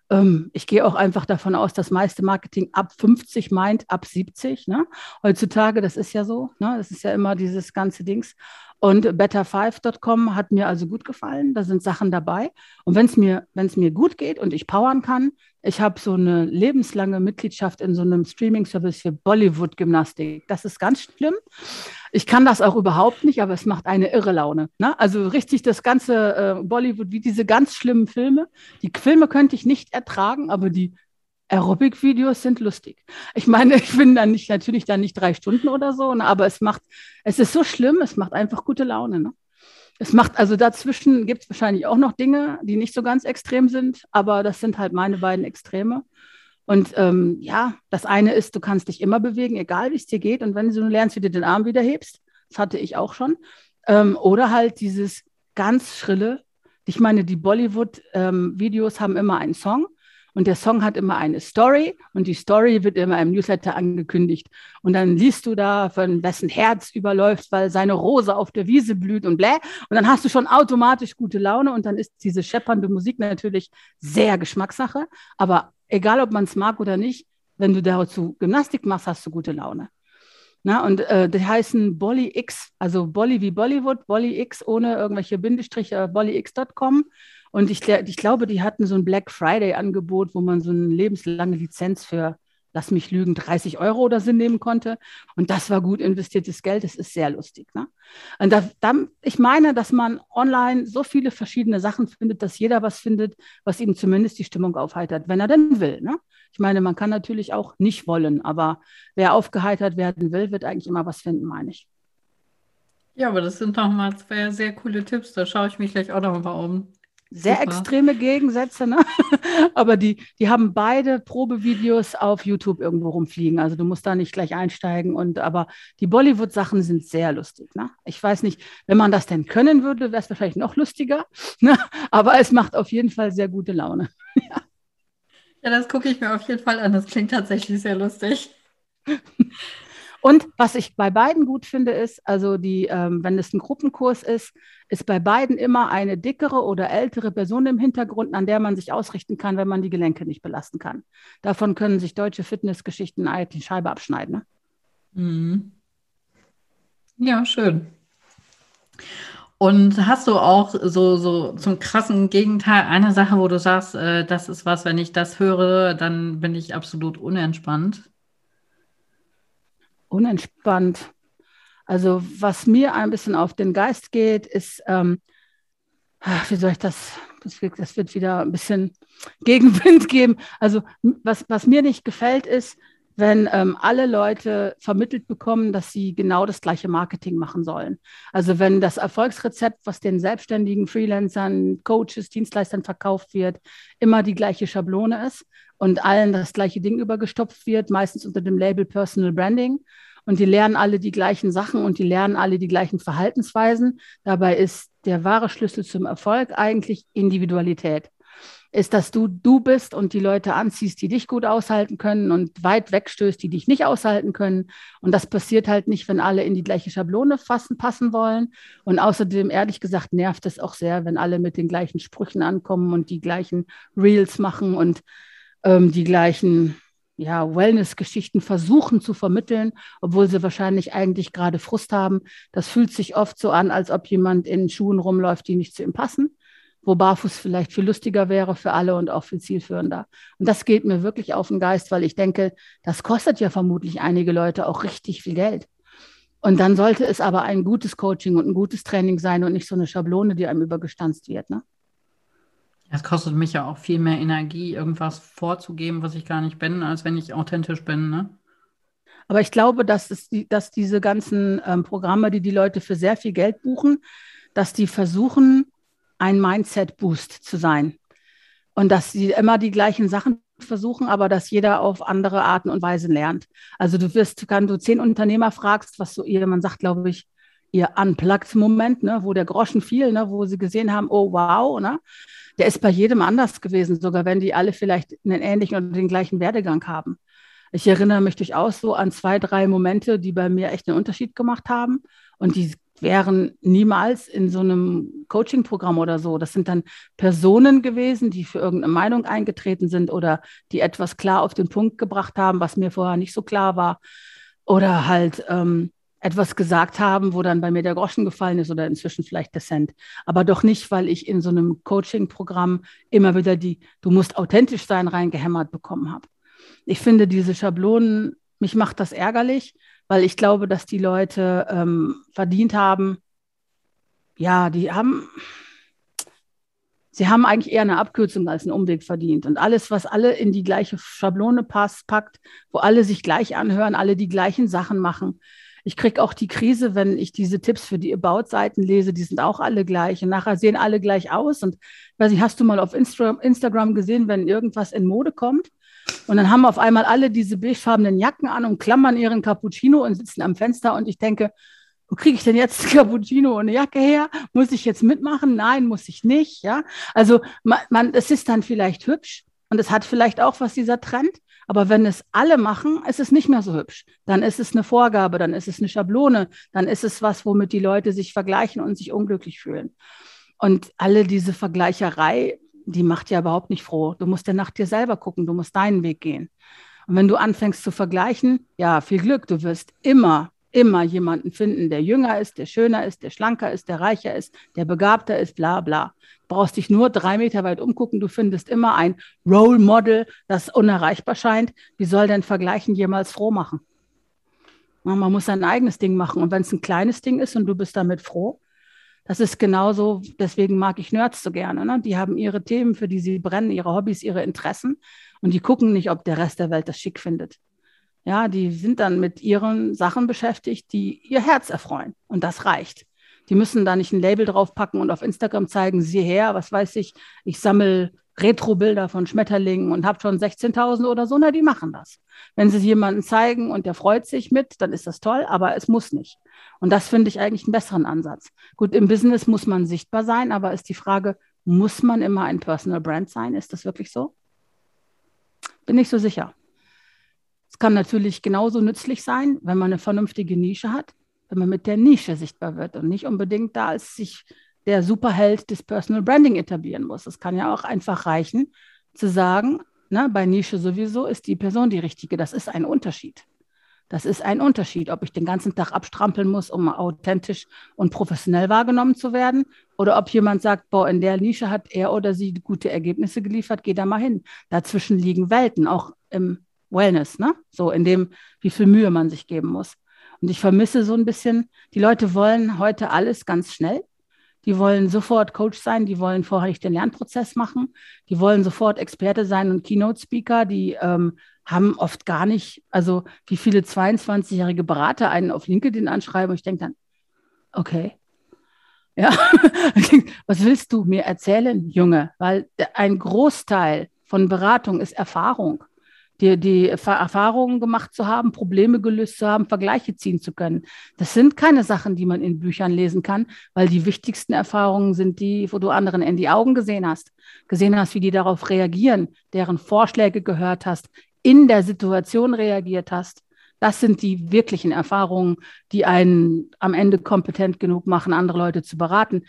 Ähm, ich gehe auch einfach davon aus, das meiste Marketing ab 50 meint ab 70. Ne? Heutzutage, das ist ja so. Ne? Das ist ja immer dieses ganze Dings. Und better5.com hat mir also gut gefallen. Da sind Sachen dabei. Und wenn es mir, mir gut geht und ich powern kann, ich habe so eine lebenslange Mitgliedschaft in so einem Streaming-Service für Bollywood-Gymnastik. Das ist ganz schlimm. Ich kann das auch überhaupt nicht, aber es macht eine irre Laune. Ne? Also richtig das ganze äh, Bollywood, wie diese ganz schlimmen Filme. Die Filme könnte ich nicht ertragen, aber die Aerobic-Videos sind lustig. Ich meine, ich bin dann nicht, natürlich dann nicht drei Stunden oder so, ne, aber es macht, es ist so schlimm, es macht einfach gute Laune. Ne? Es macht, also dazwischen gibt es wahrscheinlich auch noch Dinge, die nicht so ganz extrem sind, aber das sind halt meine beiden Extreme. Und ähm, ja, das eine ist, du kannst dich immer bewegen, egal wie es dir geht. Und wenn du lernst, wie du den Arm wieder hebst, das hatte ich auch schon. Ähm, oder halt dieses ganz schrille, ich meine, die Bollywood-Videos ähm, haben immer einen Song und der Song hat immer eine Story und die Story wird immer im Newsletter angekündigt. Und dann liest du da, von wessen Herz überläuft, weil seine Rose auf der Wiese blüht und bläh. Und dann hast du schon automatisch gute Laune und dann ist diese scheppernde Musik natürlich sehr Geschmackssache. Aber egal, ob man es mag oder nicht, wenn du dazu Gymnastik machst, hast du gute Laune. Na, und äh, die heißen Bolly X, also Bolly wie Bollywood, Bolly X ohne irgendwelche Bindestriche, bollyx.com. Und ich, ich glaube, die hatten so ein Black Friday-Angebot, wo man so eine lebenslange Lizenz für, lass mich lügen, 30 Euro oder so nehmen konnte. Und das war gut investiertes Geld. Das ist sehr lustig. Ne? Und da, da, ich meine, dass man online so viele verschiedene Sachen findet, dass jeder was findet, was ihm zumindest die Stimmung aufheitert, wenn er denn will. Ne? Ich meine, man kann natürlich auch nicht wollen, aber wer aufgeheitert werden will, wird eigentlich immer was finden, meine ich. Ja, aber das sind doch mal zwei sehr coole Tipps. Da schaue ich mich gleich auch noch mal um. Sehr Super. extreme Gegensätze, ne? aber die, die haben beide Probevideos auf YouTube irgendwo rumfliegen. Also du musst da nicht gleich einsteigen. Und aber die Bollywood-Sachen sind sehr lustig. Ne? Ich weiß nicht, wenn man das denn können würde, wäre es wahrscheinlich noch lustiger. Ne? Aber es macht auf jeden Fall sehr gute Laune. ja. ja, das gucke ich mir auf jeden Fall an. Das klingt tatsächlich sehr lustig. Und was ich bei beiden gut finde, ist, also die, ähm, wenn es ein Gruppenkurs ist, ist bei beiden immer eine dickere oder ältere Person im Hintergrund, an der man sich ausrichten kann, wenn man die Gelenke nicht belasten kann. Davon können sich deutsche Fitnessgeschichten eigentlich die Scheibe abschneiden. Ne? Mhm. Ja, schön. Und hast du auch so, so zum krassen Gegenteil eine Sache, wo du sagst, äh, das ist was, wenn ich das höre, dann bin ich absolut unentspannt? Unentspannt. Also was mir ein bisschen auf den Geist geht, ist, ähm, wie soll ich das, das wird, das wird wieder ein bisschen Gegenwind geben. Also was, was mir nicht gefällt, ist, wenn ähm, alle Leute vermittelt bekommen, dass sie genau das gleiche Marketing machen sollen. Also wenn das Erfolgsrezept, was den selbstständigen Freelancern, Coaches, Dienstleistern verkauft wird, immer die gleiche Schablone ist und allen das gleiche Ding übergestopft wird, meistens unter dem Label Personal Branding. Und die lernen alle die gleichen Sachen und die lernen alle die gleichen Verhaltensweisen. Dabei ist der wahre Schlüssel zum Erfolg eigentlich Individualität ist, dass du du bist und die Leute anziehst, die dich gut aushalten können und weit wegstößt, die dich nicht aushalten können. Und das passiert halt nicht, wenn alle in die gleiche Schablone fassen, passen wollen. Und außerdem, ehrlich gesagt, nervt es auch sehr, wenn alle mit den gleichen Sprüchen ankommen und die gleichen Reels machen und ähm, die gleichen ja, Wellness-Geschichten versuchen zu vermitteln, obwohl sie wahrscheinlich eigentlich gerade Frust haben. Das fühlt sich oft so an, als ob jemand in Schuhen rumläuft, die nicht zu ihm passen wo barfuß vielleicht viel lustiger wäre für alle und auch viel zielführender. Und das geht mir wirklich auf den Geist, weil ich denke, das kostet ja vermutlich einige Leute auch richtig viel Geld. Und dann sollte es aber ein gutes Coaching und ein gutes Training sein und nicht so eine Schablone, die einem übergestanzt wird. Ne? Es kostet mich ja auch viel mehr Energie, irgendwas vorzugeben, was ich gar nicht bin, als wenn ich authentisch bin. Ne? Aber ich glaube, dass, es die, dass diese ganzen ähm, Programme, die die Leute für sehr viel Geld buchen, dass die versuchen, ein Mindset-Boost zu sein. Und dass sie immer die gleichen Sachen versuchen, aber dass jeder auf andere Arten und Weisen lernt. Also du wirst, wenn du zehn Unternehmer fragst, was so man sagt, glaube ich, ihr Unplugged-Moment, ne, wo der Groschen fiel, ne, wo sie gesehen haben, oh wow, ne, der ist bei jedem anders gewesen, sogar wenn die alle vielleicht einen ähnlichen oder den gleichen Werdegang haben. Ich erinnere mich durchaus so an zwei, drei Momente, die bei mir echt einen Unterschied gemacht haben. Und die wären niemals in so einem Coaching-Programm oder so. Das sind dann Personen gewesen, die für irgendeine Meinung eingetreten sind oder die etwas klar auf den Punkt gebracht haben, was mir vorher nicht so klar war. Oder halt ähm, etwas gesagt haben, wo dann bei mir der Groschen gefallen ist oder inzwischen vielleicht der Cent. Aber doch nicht, weil ich in so einem Coaching-Programm immer wieder die Du musst authentisch sein reingehämmert bekommen habe. Ich finde diese Schablonen, mich macht das ärgerlich, weil ich glaube, dass die Leute ähm, verdient haben, ja, die haben, sie haben eigentlich eher eine Abkürzung als einen Umweg verdient. Und alles, was alle in die gleiche Schablone passt, packt, wo alle sich gleich anhören, alle die gleichen Sachen machen. Ich kriege auch die Krise, wenn ich diese Tipps für die About-Seiten lese, die sind auch alle gleich und nachher sehen alle gleich aus. Und weiß nicht, hast du mal auf Insta Instagram gesehen, wenn irgendwas in Mode kommt? Und dann haben auf einmal alle diese beigefarbenen Jacken an und klammern ihren Cappuccino und sitzen am Fenster. Und ich denke, wo kriege ich denn jetzt ein Cappuccino und eine Jacke her? Muss ich jetzt mitmachen? Nein, muss ich nicht. Ja, also man, es ist dann vielleicht hübsch und es hat vielleicht auch was dieser Trend. Aber wenn es alle machen, ist es nicht mehr so hübsch. Dann ist es eine Vorgabe, dann ist es eine Schablone, dann ist es was, womit die Leute sich vergleichen und sich unglücklich fühlen. Und alle diese Vergleicherei die macht ja überhaupt nicht froh. Du musst ja nach dir selber gucken, du musst deinen Weg gehen. Und wenn du anfängst zu vergleichen, ja, viel Glück, du wirst immer, immer jemanden finden, der jünger ist, der schöner ist, der schlanker ist, der reicher ist, der begabter ist, bla bla. Du brauchst dich nur drei Meter weit umgucken, du findest immer ein Role Model, das unerreichbar scheint. Wie soll denn Vergleichen jemals froh machen? Man muss sein eigenes Ding machen. Und wenn es ein kleines Ding ist und du bist damit froh, das ist genauso, deswegen mag ich Nerds so gerne. Ne? Die haben ihre Themen, für die sie brennen, ihre Hobbys, ihre Interessen und die gucken nicht, ob der Rest der Welt das schick findet. Ja, die sind dann mit ihren Sachen beschäftigt, die ihr Herz erfreuen und das reicht. Die müssen da nicht ein Label draufpacken und auf Instagram zeigen, sieh her, was weiß ich, ich sammle Retro-Bilder von Schmetterlingen und habe schon 16.000 oder so, na, die machen das. Wenn sie es jemandem zeigen und der freut sich mit, dann ist das toll, aber es muss nicht. Und das finde ich eigentlich einen besseren Ansatz. Gut, im Business muss man sichtbar sein, aber ist die Frage, muss man immer ein Personal Brand sein? Ist das wirklich so? Bin nicht so sicher. Es kann natürlich genauso nützlich sein, wenn man eine vernünftige Nische hat, wenn man mit der Nische sichtbar wird und nicht unbedingt da als sich der Superheld des Personal Branding etablieren muss. Es kann ja auch einfach reichen, zu sagen, ne, bei Nische sowieso ist die Person die richtige. Das ist ein Unterschied. Das ist ein Unterschied, ob ich den ganzen Tag abstrampeln muss, um authentisch und professionell wahrgenommen zu werden, oder ob jemand sagt, boah, in der Nische hat er oder sie gute Ergebnisse geliefert, geh da mal hin. Dazwischen liegen Welten, auch im Wellness, ne? So in dem, wie viel Mühe man sich geben muss. Und ich vermisse so ein bisschen, die Leute wollen heute alles ganz schnell. Die wollen sofort Coach sein, die wollen vorher den Lernprozess machen, die wollen sofort Experte sein und Keynote-Speaker, die ähm, haben oft gar nicht, also wie viele 22-jährige Berater einen auf LinkedIn anschreiben und ich denke dann, okay, ja, was willst du mir erzählen, Junge? Weil ein Großteil von Beratung ist Erfahrung die, die Erfahrungen gemacht zu haben, Probleme gelöst zu haben, Vergleiche ziehen zu können. Das sind keine Sachen, die man in Büchern lesen kann, weil die wichtigsten Erfahrungen sind die, wo du anderen in die Augen gesehen hast, gesehen hast, wie die darauf reagieren, deren Vorschläge gehört hast, in der Situation reagiert hast. Das sind die wirklichen Erfahrungen, die einen am Ende kompetent genug machen, andere Leute zu beraten.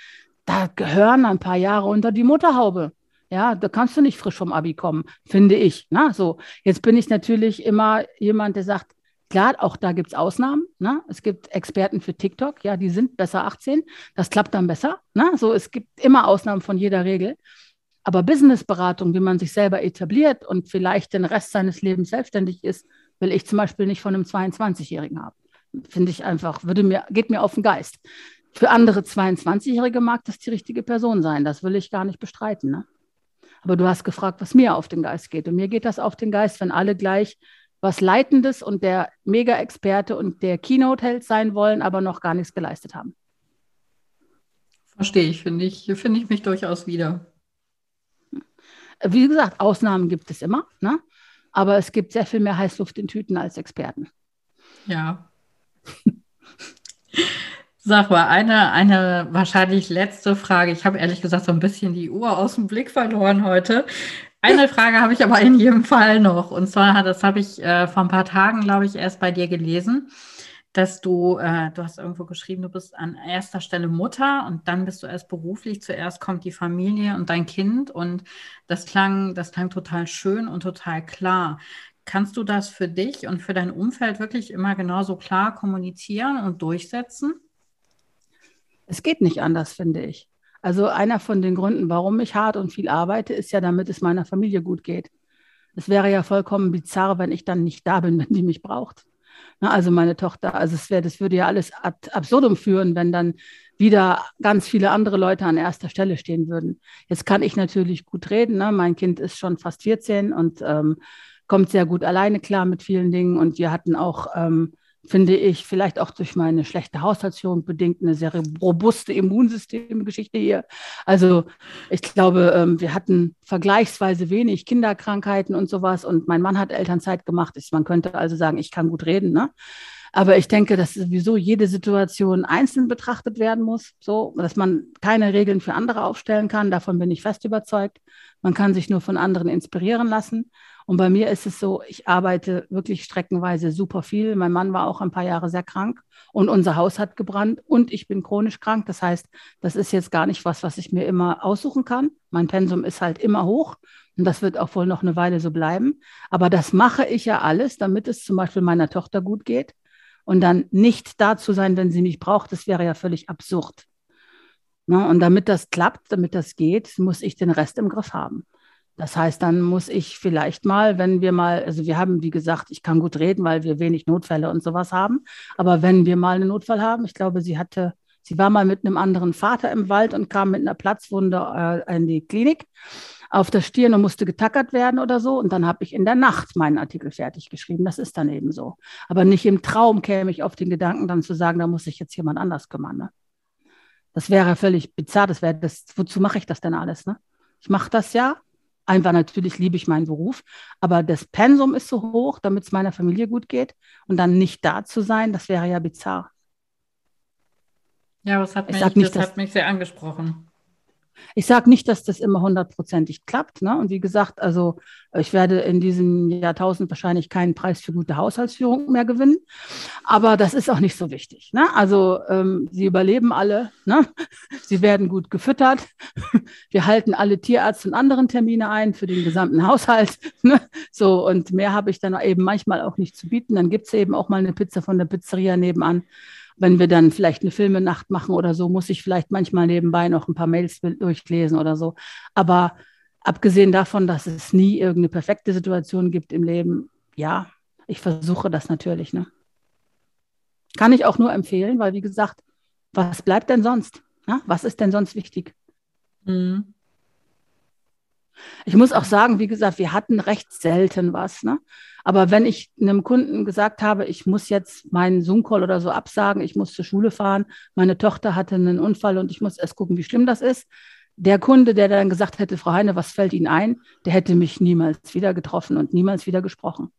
Da gehören ein paar Jahre unter die Mutterhaube. Ja, da kannst du nicht frisch vom Abi kommen, finde ich. Na, ne? so, jetzt bin ich natürlich immer jemand, der sagt, klar, auch da gibt es Ausnahmen. Ne? Es gibt Experten für TikTok, ja, die sind besser 18. Das klappt dann besser. Ne? So, es gibt immer Ausnahmen von jeder Regel. Aber Businessberatung, wie man sich selber etabliert und vielleicht den Rest seines Lebens selbstständig ist, will ich zum Beispiel nicht von einem 22-Jährigen haben. Finde ich einfach, würde mir, geht mir auf den Geist. Für andere 22-Jährige mag das die richtige Person sein. Das will ich gar nicht bestreiten. Ne? Aber du hast gefragt, was mir auf den Geist geht. Und mir geht das auf den Geist, wenn alle gleich was Leitendes und der Mega-Experte und der Keynote-Held sein wollen, aber noch gar nichts geleistet haben. Verstehe ich, finde ich, finde ich mich durchaus wieder. Wie gesagt, Ausnahmen gibt es immer, ne? aber es gibt sehr viel mehr Heißluft in Tüten als Experten. Ja. Sag mal, eine, eine wahrscheinlich letzte Frage. Ich habe ehrlich gesagt so ein bisschen die Uhr aus dem Blick verloren heute. Eine Frage habe ich aber in jedem Fall noch. Und zwar, das habe ich äh, vor ein paar Tagen, glaube ich, erst bei dir gelesen, dass du, äh, du hast irgendwo geschrieben, du bist an erster Stelle Mutter und dann bist du erst beruflich. Zuerst kommt die Familie und dein Kind. Und das klang, das klang total schön und total klar. Kannst du das für dich und für dein Umfeld wirklich immer genauso klar kommunizieren und durchsetzen? Es geht nicht anders, finde ich. Also einer von den Gründen, warum ich hart und viel arbeite, ist ja, damit es meiner Familie gut geht. Es wäre ja vollkommen bizarr, wenn ich dann nicht da bin, wenn die mich braucht. Na, also meine Tochter, also es wäre, das würde ja alles ad absurdum führen, wenn dann wieder ganz viele andere Leute an erster Stelle stehen würden. Jetzt kann ich natürlich gut reden. Ne? Mein Kind ist schon fast 14 und ähm, kommt sehr gut alleine klar mit vielen Dingen. Und wir hatten auch ähm, finde ich, vielleicht auch durch meine schlechte Haushaltsführung bedingt eine sehr robuste Immunsystemgeschichte hier. Also ich glaube, ähm, wir hatten vergleichsweise wenig Kinderkrankheiten und sowas und mein Mann hat Elternzeit gemacht. Man könnte also sagen, ich kann gut reden. Ne? Aber ich denke, dass sowieso jede Situation einzeln betrachtet werden muss, so dass man keine Regeln für andere aufstellen kann. Davon bin ich fest überzeugt. Man kann sich nur von anderen inspirieren lassen. Und bei mir ist es so, ich arbeite wirklich streckenweise super viel. Mein Mann war auch ein paar Jahre sehr krank und unser Haus hat gebrannt und ich bin chronisch krank. Das heißt, das ist jetzt gar nicht was, was ich mir immer aussuchen kann. Mein Pensum ist halt immer hoch und das wird auch wohl noch eine Weile so bleiben. Aber das mache ich ja alles, damit es zum Beispiel meiner Tochter gut geht. Und dann nicht da zu sein, wenn sie mich braucht, das wäre ja völlig absurd. Ne? Und damit das klappt, damit das geht, muss ich den Rest im Griff haben. Das heißt, dann muss ich vielleicht mal, wenn wir mal, also wir haben, wie gesagt, ich kann gut reden, weil wir wenig Notfälle und sowas haben. Aber wenn wir mal einen Notfall haben, ich glaube, sie hatte, sie war mal mit einem anderen Vater im Wald und kam mit einer Platzwunde äh, in die Klinik auf der Stirn und musste getackert werden oder so. Und dann habe ich in der Nacht meinen Artikel fertig geschrieben. Das ist dann eben so. Aber nicht im Traum käme ich auf den Gedanken, dann zu sagen, da muss sich jetzt jemand anders kümmern. Ne? Das wäre völlig bizarr. Das wäre das, wozu mache ich das denn alles? Ne? Ich mache das ja, Einfach natürlich liebe ich meinen Beruf, aber das Pensum ist so hoch, damit es meiner Familie gut geht und dann nicht da zu sein, das wäre ja bizarr. Ja, das hat, mich, nicht, das hat mich sehr angesprochen. Ich sage nicht, dass das immer hundertprozentig klappt. Ne? Und wie gesagt, also ich werde in diesem Jahrtausend wahrscheinlich keinen Preis für gute Haushaltsführung mehr gewinnen. Aber das ist auch nicht so wichtig. Ne? Also ähm, sie überleben alle. Ne? Sie werden gut gefüttert. Wir halten alle Tierarzt und anderen Termine ein für den gesamten Haushalt. Ne? So, und mehr habe ich dann eben manchmal auch nicht zu bieten. Dann gibt es eben auch mal eine Pizza von der Pizzeria nebenan wenn wir dann vielleicht eine Filmenacht machen oder so, muss ich vielleicht manchmal nebenbei noch ein paar Mails durchlesen oder so. Aber abgesehen davon, dass es nie irgendeine perfekte Situation gibt im Leben, ja, ich versuche das natürlich. Ne? Kann ich auch nur empfehlen, weil wie gesagt, was bleibt denn sonst? Ja? Was ist denn sonst wichtig? Mhm. Ich muss auch sagen, wie gesagt, wir hatten recht selten was. Ne? Aber wenn ich einem Kunden gesagt habe, ich muss jetzt meinen Zoom-Call oder so absagen, ich muss zur Schule fahren, meine Tochter hatte einen Unfall und ich muss erst gucken, wie schlimm das ist. Der Kunde, der dann gesagt hätte, Frau Heine, was fällt Ihnen ein, der hätte mich niemals wieder getroffen und niemals wieder gesprochen.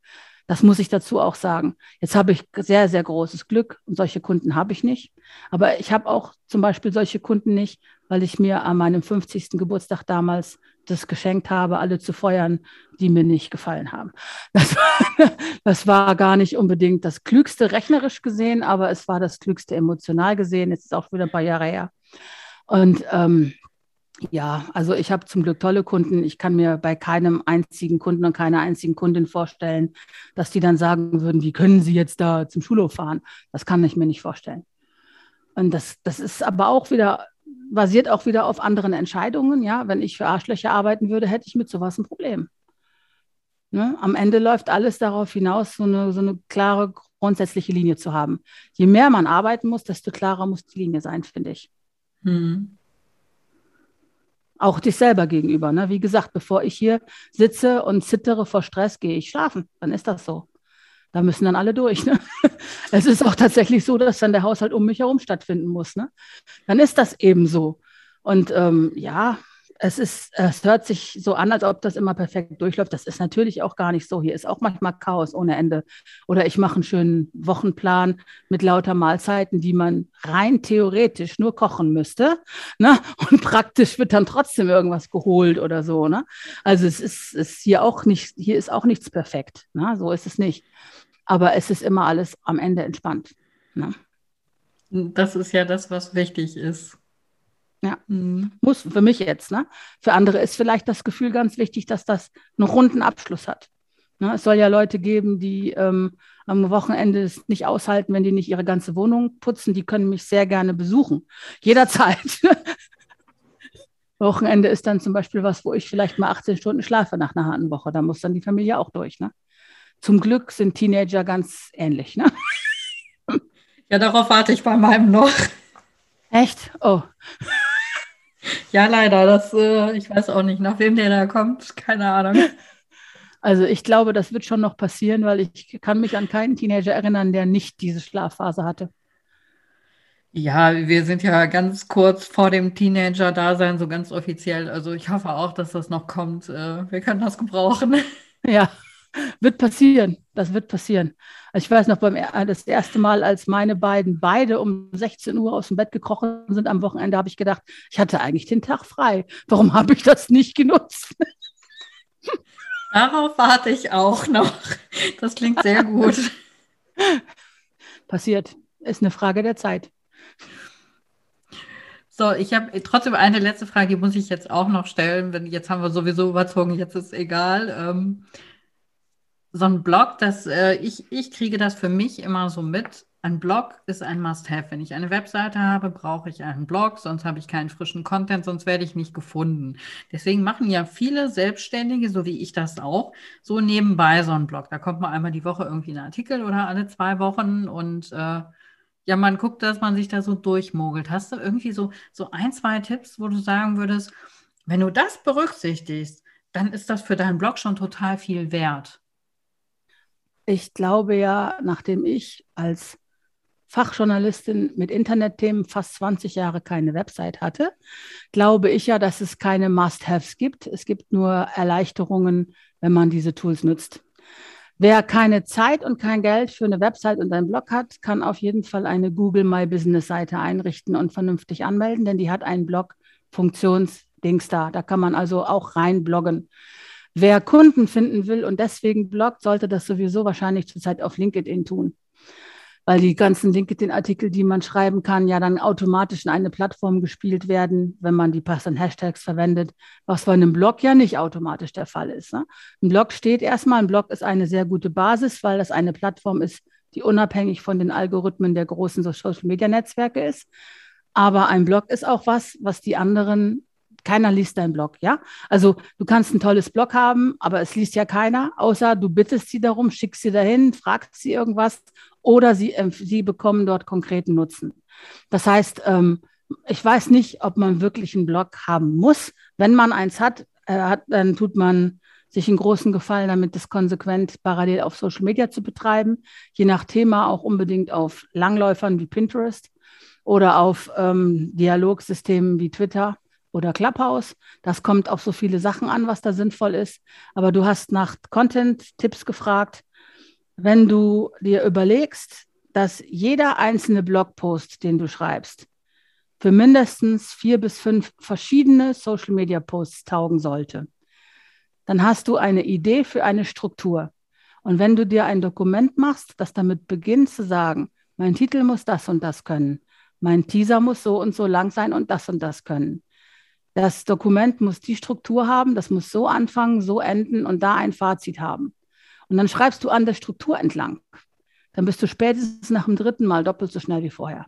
Das muss ich dazu auch sagen. Jetzt habe ich sehr, sehr großes Glück und solche Kunden habe ich nicht. Aber ich habe auch zum Beispiel solche Kunden nicht, weil ich mir an meinem 50. Geburtstag damals das geschenkt habe, alle zu feuern, die mir nicht gefallen haben. Das war, das war gar nicht unbedingt das Klügste rechnerisch gesehen, aber es war das Klügste emotional gesehen. Jetzt ist auch wieder ein paar Jahre her. Und ähm, ja, also ich habe zum Glück tolle Kunden. Ich kann mir bei keinem einzigen Kunden und keiner einzigen Kundin vorstellen, dass die dann sagen würden, wie können Sie jetzt da zum Schulhof fahren? Das kann ich mir nicht vorstellen. Und das, das ist aber auch wieder basiert auch wieder auf anderen Entscheidungen. Ja, wenn ich für Arschlöcher arbeiten würde, hätte ich mit sowas ein Problem. Ne? Am Ende läuft alles darauf hinaus, so eine, so eine klare grundsätzliche Linie zu haben. Je mehr man arbeiten muss, desto klarer muss die Linie sein, finde ich. Hm. Auch dich selber gegenüber. Ne? Wie gesagt, bevor ich hier sitze und zittere vor Stress, gehe ich schlafen. Dann ist das so. Da müssen dann alle durch. Ne? Es ist auch tatsächlich so, dass dann der Haushalt um mich herum stattfinden muss. Ne? Dann ist das eben so. Und ähm, ja, es ist, es hört sich so an, als ob das immer perfekt durchläuft. Das ist natürlich auch gar nicht so. Hier ist auch manchmal Chaos ohne Ende. Oder ich mache einen schönen Wochenplan mit lauter Mahlzeiten, die man rein theoretisch nur kochen müsste. Ne? Und praktisch wird dann trotzdem irgendwas geholt oder so. Ne? Also es ist, ist hier auch nicht, hier ist auch nichts perfekt. Ne? So ist es nicht. Aber es ist immer alles am Ende entspannt. Ne? Das ist ja das, was wichtig ist. Ja, mhm. muss für mich jetzt. Ne? Für andere ist vielleicht das Gefühl ganz wichtig, dass das einen runden Abschluss hat. Ne? Es soll ja Leute geben, die ähm, am Wochenende es nicht aushalten, wenn die nicht ihre ganze Wohnung putzen. Die können mich sehr gerne besuchen. Jederzeit. Wochenende ist dann zum Beispiel was, wo ich vielleicht mal 18 Stunden schlafe nach einer harten Woche. Da muss dann die Familie auch durch. Ne? Zum Glück sind Teenager ganz ähnlich. Ne? Ja, darauf warte ich bei meinem noch. Echt? Oh. Ja, leider. Das, äh, ich weiß auch nicht, nach wem der da kommt. Keine Ahnung. Also ich glaube, das wird schon noch passieren, weil ich kann mich an keinen Teenager erinnern, der nicht diese Schlafphase hatte. Ja, wir sind ja ganz kurz vor dem Teenager-Dasein, so ganz offiziell. Also ich hoffe auch, dass das noch kommt. Äh, wir können das gebrauchen. Ja, wird passieren. Das wird passieren. Also ich weiß noch, beim, das erste Mal, als meine beiden beide um 16 Uhr aus dem Bett gekrochen sind am Wochenende, habe ich gedacht, ich hatte eigentlich den Tag frei. Warum habe ich das nicht genutzt? Darauf warte ich auch noch. Das klingt sehr gut. Passiert. Ist eine Frage der Zeit. So, ich habe trotzdem eine letzte Frage, die muss ich jetzt auch noch stellen. Wenn, jetzt haben wir sowieso überzogen, jetzt ist egal. Ähm, so ein Blog, das äh, ich, ich kriege das für mich immer so mit. Ein Blog ist ein Must-Have. Wenn ich eine Webseite habe, brauche ich einen Blog, sonst habe ich keinen frischen Content, sonst werde ich nicht gefunden. Deswegen machen ja viele Selbstständige, so wie ich das auch, so nebenbei so einen Blog. Da kommt mal einmal die Woche irgendwie ein Artikel oder alle zwei Wochen und äh, ja, man guckt, dass man sich da so durchmogelt. Hast du irgendwie so, so ein, zwei Tipps, wo du sagen würdest, wenn du das berücksichtigst, dann ist das für deinen Blog schon total viel wert ich glaube ja, nachdem ich als Fachjournalistin mit Internetthemen fast 20 Jahre keine Website hatte, glaube ich ja, dass es keine Must-Haves gibt. Es gibt nur Erleichterungen, wenn man diese Tools nutzt. Wer keine Zeit und kein Geld für eine Website und einen Blog hat, kann auf jeden Fall eine Google My Business Seite einrichten und vernünftig anmelden, denn die hat einen Blog-Funktionsdings da. Da kann man also auch rein bloggen. Wer Kunden finden will und deswegen bloggt, sollte das sowieso wahrscheinlich zurzeit auf LinkedIn tun. Weil die ganzen LinkedIn-Artikel, die man schreiben kann, ja dann automatisch in eine Plattform gespielt werden, wenn man die passenden Hashtags verwendet, was bei einem Blog ja nicht automatisch der Fall ist. Ne? Ein Blog steht erstmal, ein Blog ist eine sehr gute Basis, weil das eine Plattform ist, die unabhängig von den Algorithmen der großen Social-Media-Netzwerke ist. Aber ein Blog ist auch was, was die anderen keiner liest deinen Blog, ja? Also du kannst ein tolles Blog haben, aber es liest ja keiner, außer du bittest sie darum, schickst sie dahin, fragst sie irgendwas oder sie, äh, sie bekommen dort konkreten Nutzen. Das heißt, ähm, ich weiß nicht, ob man wirklich einen Blog haben muss. Wenn man eins hat, äh, hat dann tut man sich einen großen Gefallen damit, das konsequent parallel auf Social Media zu betreiben, je nach Thema auch unbedingt auf Langläufern wie Pinterest oder auf ähm, Dialogsystemen wie Twitter oder Clubhouse. Das kommt auf so viele Sachen an, was da sinnvoll ist. Aber du hast nach Content-Tipps gefragt. Wenn du dir überlegst, dass jeder einzelne Blogpost, den du schreibst, für mindestens vier bis fünf verschiedene Social-Media-Posts taugen sollte, dann hast du eine Idee für eine Struktur. Und wenn du dir ein Dokument machst, das damit beginnt zu sagen, mein Titel muss das und das können, mein Teaser muss so und so lang sein und das und das können, das Dokument muss die Struktur haben, das muss so anfangen, so enden und da ein Fazit haben. Und dann schreibst du an der Struktur entlang. Dann bist du spätestens nach dem dritten Mal doppelt so schnell wie vorher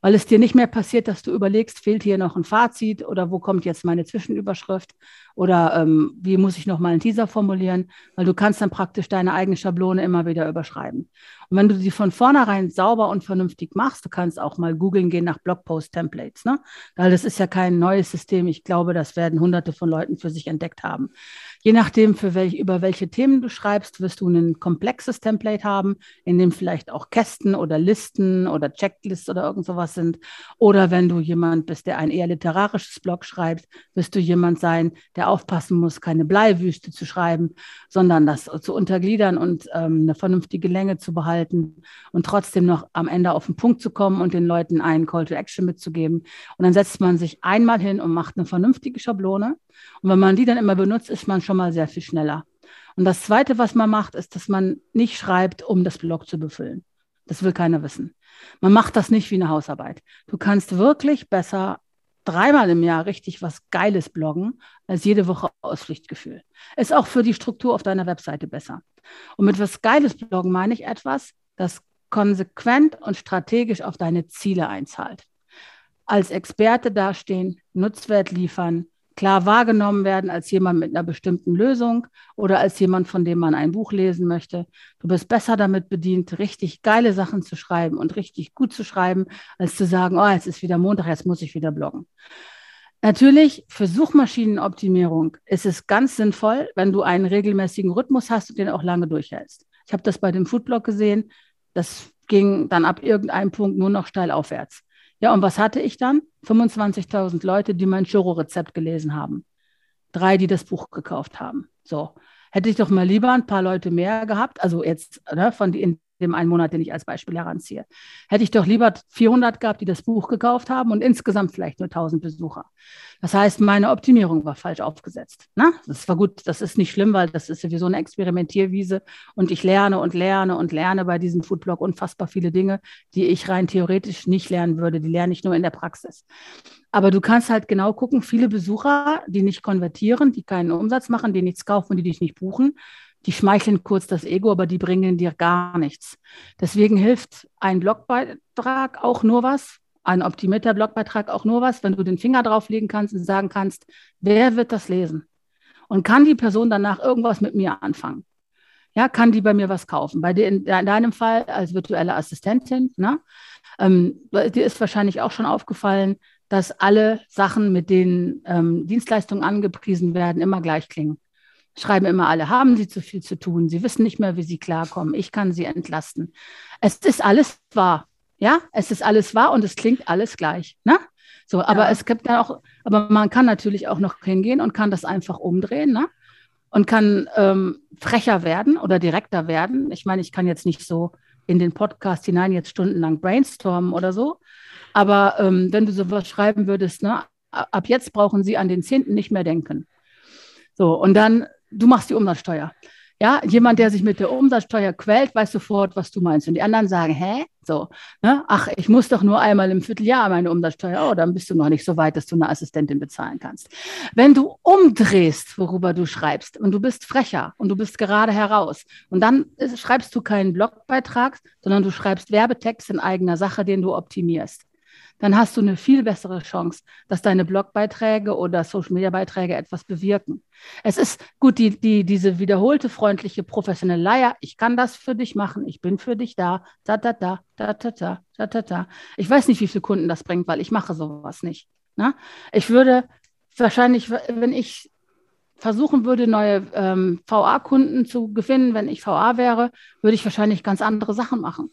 weil es dir nicht mehr passiert, dass du überlegst, fehlt hier noch ein Fazit oder wo kommt jetzt meine Zwischenüberschrift oder ähm, wie muss ich noch mal einen Teaser formulieren, weil du kannst dann praktisch deine eigene Schablone immer wieder überschreiben. Und wenn du die von vornherein sauber und vernünftig machst, du kannst auch mal googeln gehen nach Blogpost-Templates, ne? Weil das ist ja kein neues System. Ich glaube, das werden hunderte von Leuten für sich entdeckt haben. Je nachdem, für welch, über welche Themen du schreibst, wirst du ein komplexes Template haben, in dem vielleicht auch Kästen oder Listen oder Checklists oder irgend sowas sind. Oder wenn du jemand bist, der ein eher literarisches Blog schreibt, wirst du jemand sein, der aufpassen muss, keine Bleiwüste zu schreiben, sondern das zu untergliedern und ähm, eine vernünftige Länge zu behalten und trotzdem noch am Ende auf den Punkt zu kommen und den Leuten einen Call to Action mitzugeben. Und dann setzt man sich einmal hin und macht eine vernünftige Schablone. Und wenn man die dann immer benutzt, ist man schon mal sehr viel schneller. Und das Zweite, was man macht, ist, dass man nicht schreibt, um das Blog zu befüllen. Das will keiner wissen. Man macht das nicht wie eine Hausarbeit. Du kannst wirklich besser dreimal im Jahr richtig was Geiles bloggen, als jede Woche aus Pflichtgefühl. Ist auch für die Struktur auf deiner Webseite besser. Und mit was Geiles bloggen meine ich etwas, das konsequent und strategisch auf deine Ziele einzahlt. Als Experte dastehen, Nutzwert liefern, klar wahrgenommen werden als jemand mit einer bestimmten Lösung oder als jemand, von dem man ein Buch lesen möchte. Du bist besser damit bedient, richtig geile Sachen zu schreiben und richtig gut zu schreiben, als zu sagen, oh, jetzt ist wieder Montag, jetzt muss ich wieder bloggen. Natürlich, für Suchmaschinenoptimierung ist es ganz sinnvoll, wenn du einen regelmäßigen Rhythmus hast und den auch lange durchhältst. Ich habe das bei dem Foodblog gesehen. Das ging dann ab irgendeinem Punkt nur noch steil aufwärts. Ja, und was hatte ich dann? 25.000 Leute, die mein Churro-Rezept gelesen haben. Drei, die das Buch gekauft haben. So. Hätte ich doch mal lieber ein paar Leute mehr gehabt, also jetzt ne, von die, in dem einen Monat, den ich als Beispiel heranziehe. Hätte ich doch lieber 400 gehabt, die das Buch gekauft haben und insgesamt vielleicht nur 1000 Besucher. Das heißt, meine Optimierung war falsch aufgesetzt. Na, das war gut, das ist nicht schlimm, weil das ist sowieso eine Experimentierwiese und ich lerne und lerne und lerne bei diesem Foodblog unfassbar viele Dinge, die ich rein theoretisch nicht lernen würde. Die lerne ich nur in der Praxis. Aber du kannst halt genau gucken, viele Besucher, die nicht konvertieren, die keinen Umsatz machen, die nichts kaufen, die dich nicht buchen, die schmeicheln kurz das Ego, aber die bringen dir gar nichts. Deswegen hilft ein Blogbeitrag auch nur was, ein optimierter Blogbeitrag auch nur was, wenn du den Finger drauflegen kannst und sagen kannst, wer wird das lesen? Und kann die Person danach irgendwas mit mir anfangen? Ja, kann die bei mir was kaufen? Bei dir in, deinem Fall als virtuelle Assistentin, ne? Ähm, dir ist wahrscheinlich auch schon aufgefallen, dass alle Sachen, mit denen ähm, Dienstleistungen angepriesen werden, immer gleich klingen schreiben immer alle, haben Sie zu viel zu tun, Sie wissen nicht mehr, wie Sie klarkommen, ich kann Sie entlasten. Es ist alles wahr. Ja, es ist alles wahr und es klingt alles gleich. Ne? So, aber ja. es gibt dann auch, aber man kann natürlich auch noch hingehen und kann das einfach umdrehen, ne? Und kann ähm, frecher werden oder direkter werden. Ich meine, ich kann jetzt nicht so in den Podcast hinein jetzt stundenlang brainstormen oder so. Aber ähm, wenn du sowas schreiben würdest, ne, ab jetzt brauchen sie an den Zehnten nicht mehr denken. So, und dann du machst die Umsatzsteuer. Ja, jemand, der sich mit der Umsatzsteuer quält, weiß sofort, was du meinst. Und die anderen sagen, hä? So, ne? ach, ich muss doch nur einmal im Vierteljahr meine Umsatzsteuer. Oh, dann bist du noch nicht so weit, dass du eine Assistentin bezahlen kannst. Wenn du umdrehst, worüber du schreibst, und du bist frecher und du bist gerade heraus, und dann schreibst du keinen Blogbeitrag, sondern du schreibst Werbetext in eigener Sache, den du optimierst dann hast du eine viel bessere Chance, dass deine Blogbeiträge oder Social-Media-Beiträge etwas bewirken. Es ist gut, die, die, diese wiederholte, freundliche, professionelle Leier, ich kann das für dich machen, ich bin für dich da, da, da, da, da, da, da, da, da, da. Ich weiß nicht, wie viele Kunden das bringt, weil ich mache sowas nicht. Ne? Ich würde wahrscheinlich, wenn ich versuchen würde, neue ähm, VA-Kunden zu gewinnen, wenn ich VA wäre, würde ich wahrscheinlich ganz andere Sachen machen.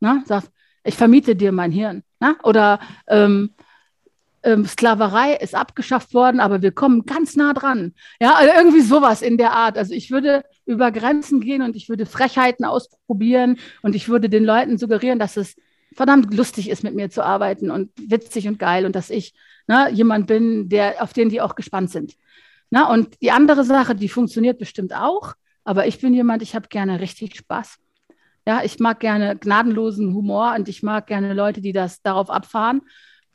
Ne? Sag, ich vermiete dir mein Hirn. Ne? Oder ähm, ähm, Sklaverei ist abgeschafft worden, aber wir kommen ganz nah dran. Ja, also irgendwie sowas in der Art. Also ich würde über Grenzen gehen und ich würde Frechheiten ausprobieren und ich würde den Leuten suggerieren, dass es verdammt lustig ist, mit mir zu arbeiten und witzig und geil und dass ich ne, jemand bin, der, auf den die auch gespannt sind. Na, und die andere Sache, die funktioniert bestimmt auch, aber ich bin jemand, ich habe gerne richtig Spaß. Ja, ich mag gerne gnadenlosen Humor und ich mag gerne Leute, die das darauf abfahren.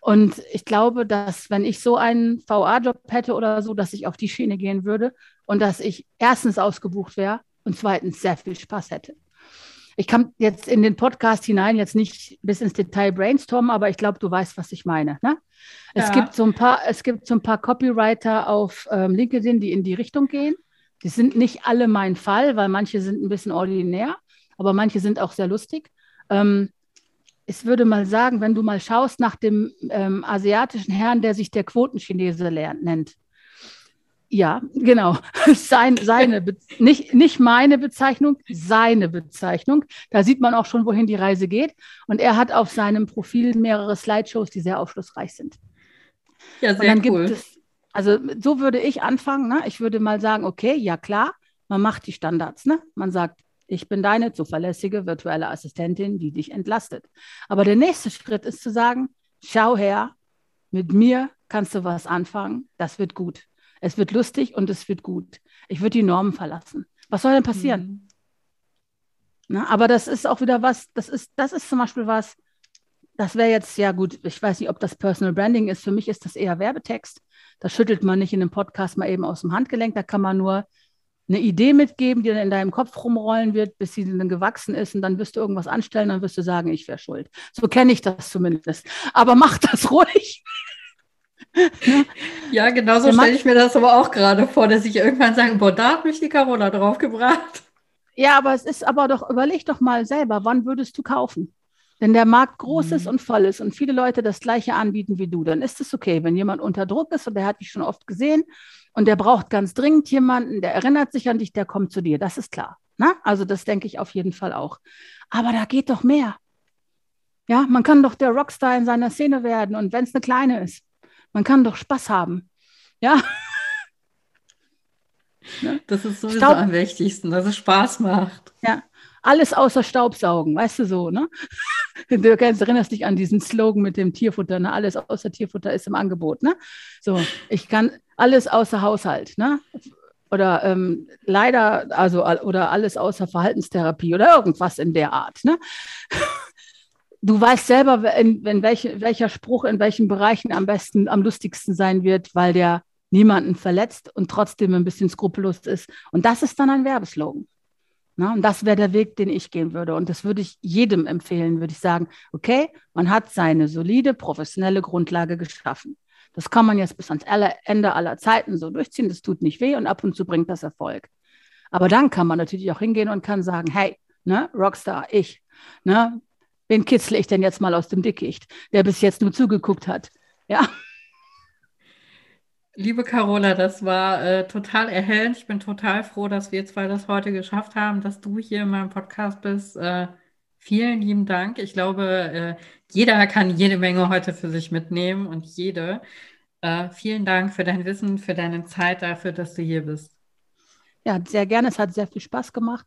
Und ich glaube, dass wenn ich so einen VA-Job hätte oder so, dass ich auf die Schiene gehen würde und dass ich erstens ausgebucht wäre und zweitens sehr viel Spaß hätte. Ich kann jetzt in den Podcast hinein jetzt nicht bis ins Detail brainstormen, aber ich glaube, du weißt, was ich meine. Ne? Ja. Es gibt so ein paar, es gibt so ein paar Copywriter auf ähm, LinkedIn, die in die Richtung gehen. Die sind nicht alle mein Fall, weil manche sind ein bisschen ordinär aber manche sind auch sehr lustig. Ähm, ich würde mal sagen, wenn du mal schaust nach dem ähm, asiatischen Herrn, der sich der Quotenchinese nennt, Ja, genau. Sein, seine, nicht, nicht meine Bezeichnung, seine Bezeichnung. Da sieht man auch schon, wohin die Reise geht. Und er hat auf seinem Profil mehrere Slideshows, die sehr aufschlussreich sind. Ja, sehr Und dann cool. gibt es, also so würde ich anfangen. Ne? Ich würde mal sagen, okay, ja klar, man macht die Standards. Ne? Man sagt, ich bin deine zuverlässige virtuelle Assistentin, die dich entlastet. Aber der nächste Schritt ist zu sagen, schau her, mit mir kannst du was anfangen, das wird gut. Es wird lustig und es wird gut. Ich würde die Normen verlassen. Was soll denn passieren? Mhm. Ne? Aber das ist auch wieder was, das ist, das ist zum Beispiel was, das wäre jetzt, ja gut, ich weiß nicht, ob das Personal Branding ist. Für mich ist das eher Werbetext. Das schüttelt man nicht in einem Podcast mal eben aus dem Handgelenk. Da kann man nur eine Idee mitgeben, die dann in deinem Kopf rumrollen wird, bis sie dann gewachsen ist und dann wirst du irgendwas anstellen, dann wirst du sagen, ich wäre schuld. So kenne ich das zumindest. Aber mach das ruhig. Ja, genau so stelle ich mir das aber auch gerade vor, dass ich irgendwann sage, boah, da hat mich die Carola draufgebracht. Ja, aber es ist aber doch, überleg doch mal selber, wann würdest du kaufen? Wenn der Markt groß ist Mhm. und voll ist und viele Leute das Gleiche anbieten wie du, dann ist es okay. Wenn jemand unter Druck ist und der hat dich schon oft gesehen und der braucht ganz dringend jemanden, der erinnert sich an dich, der kommt zu dir. Das ist klar. Na? Also das denke ich auf jeden Fall auch. Aber da geht doch mehr. Ja, man kann doch der Rockstar in seiner Szene werden und wenn es eine kleine ist, man kann doch Spaß haben. Ja, Das ist sowieso Staub- am wichtigsten, dass es Spaß macht. alles außer Staubsaugen, weißt du so, ne? Du erinnerst dich an diesen Slogan mit dem Tierfutter, ne? Alles außer Tierfutter ist im Angebot, ne? So, ich kann alles außer Haushalt, ne? Oder ähm, leider, also oder alles außer Verhaltenstherapie oder irgendwas in der Art, ne? Du weißt selber, in, in welche, welcher Spruch in welchen Bereichen am besten, am lustigsten sein wird, weil der niemanden verletzt und trotzdem ein bisschen skrupellos ist. Und das ist dann ein Werbeslogan. Na, und das wäre der Weg, den ich gehen würde. Und das würde ich jedem empfehlen, würde ich sagen, okay, man hat seine solide, professionelle Grundlage geschaffen. Das kann man jetzt bis ans Ende aller Zeiten so durchziehen. Das tut nicht weh und ab und zu bringt das Erfolg. Aber dann kann man natürlich auch hingehen und kann sagen, hey, ne, Rockstar, ich, ne, wen kitzle ich denn jetzt mal aus dem Dickicht, der bis jetzt nur zugeguckt hat? Ja, Liebe Carola, das war äh, total erhellend. Ich bin total froh, dass wir zwei das heute geschafft haben, dass du hier in meinem Podcast bist. Äh, vielen lieben Dank. Ich glaube, äh, jeder kann jede Menge heute für sich mitnehmen und jede. Äh, vielen Dank für dein Wissen, für deine Zeit, dafür, dass du hier bist. ja, sehr gerne. Es hat sehr viel Spaß gemacht.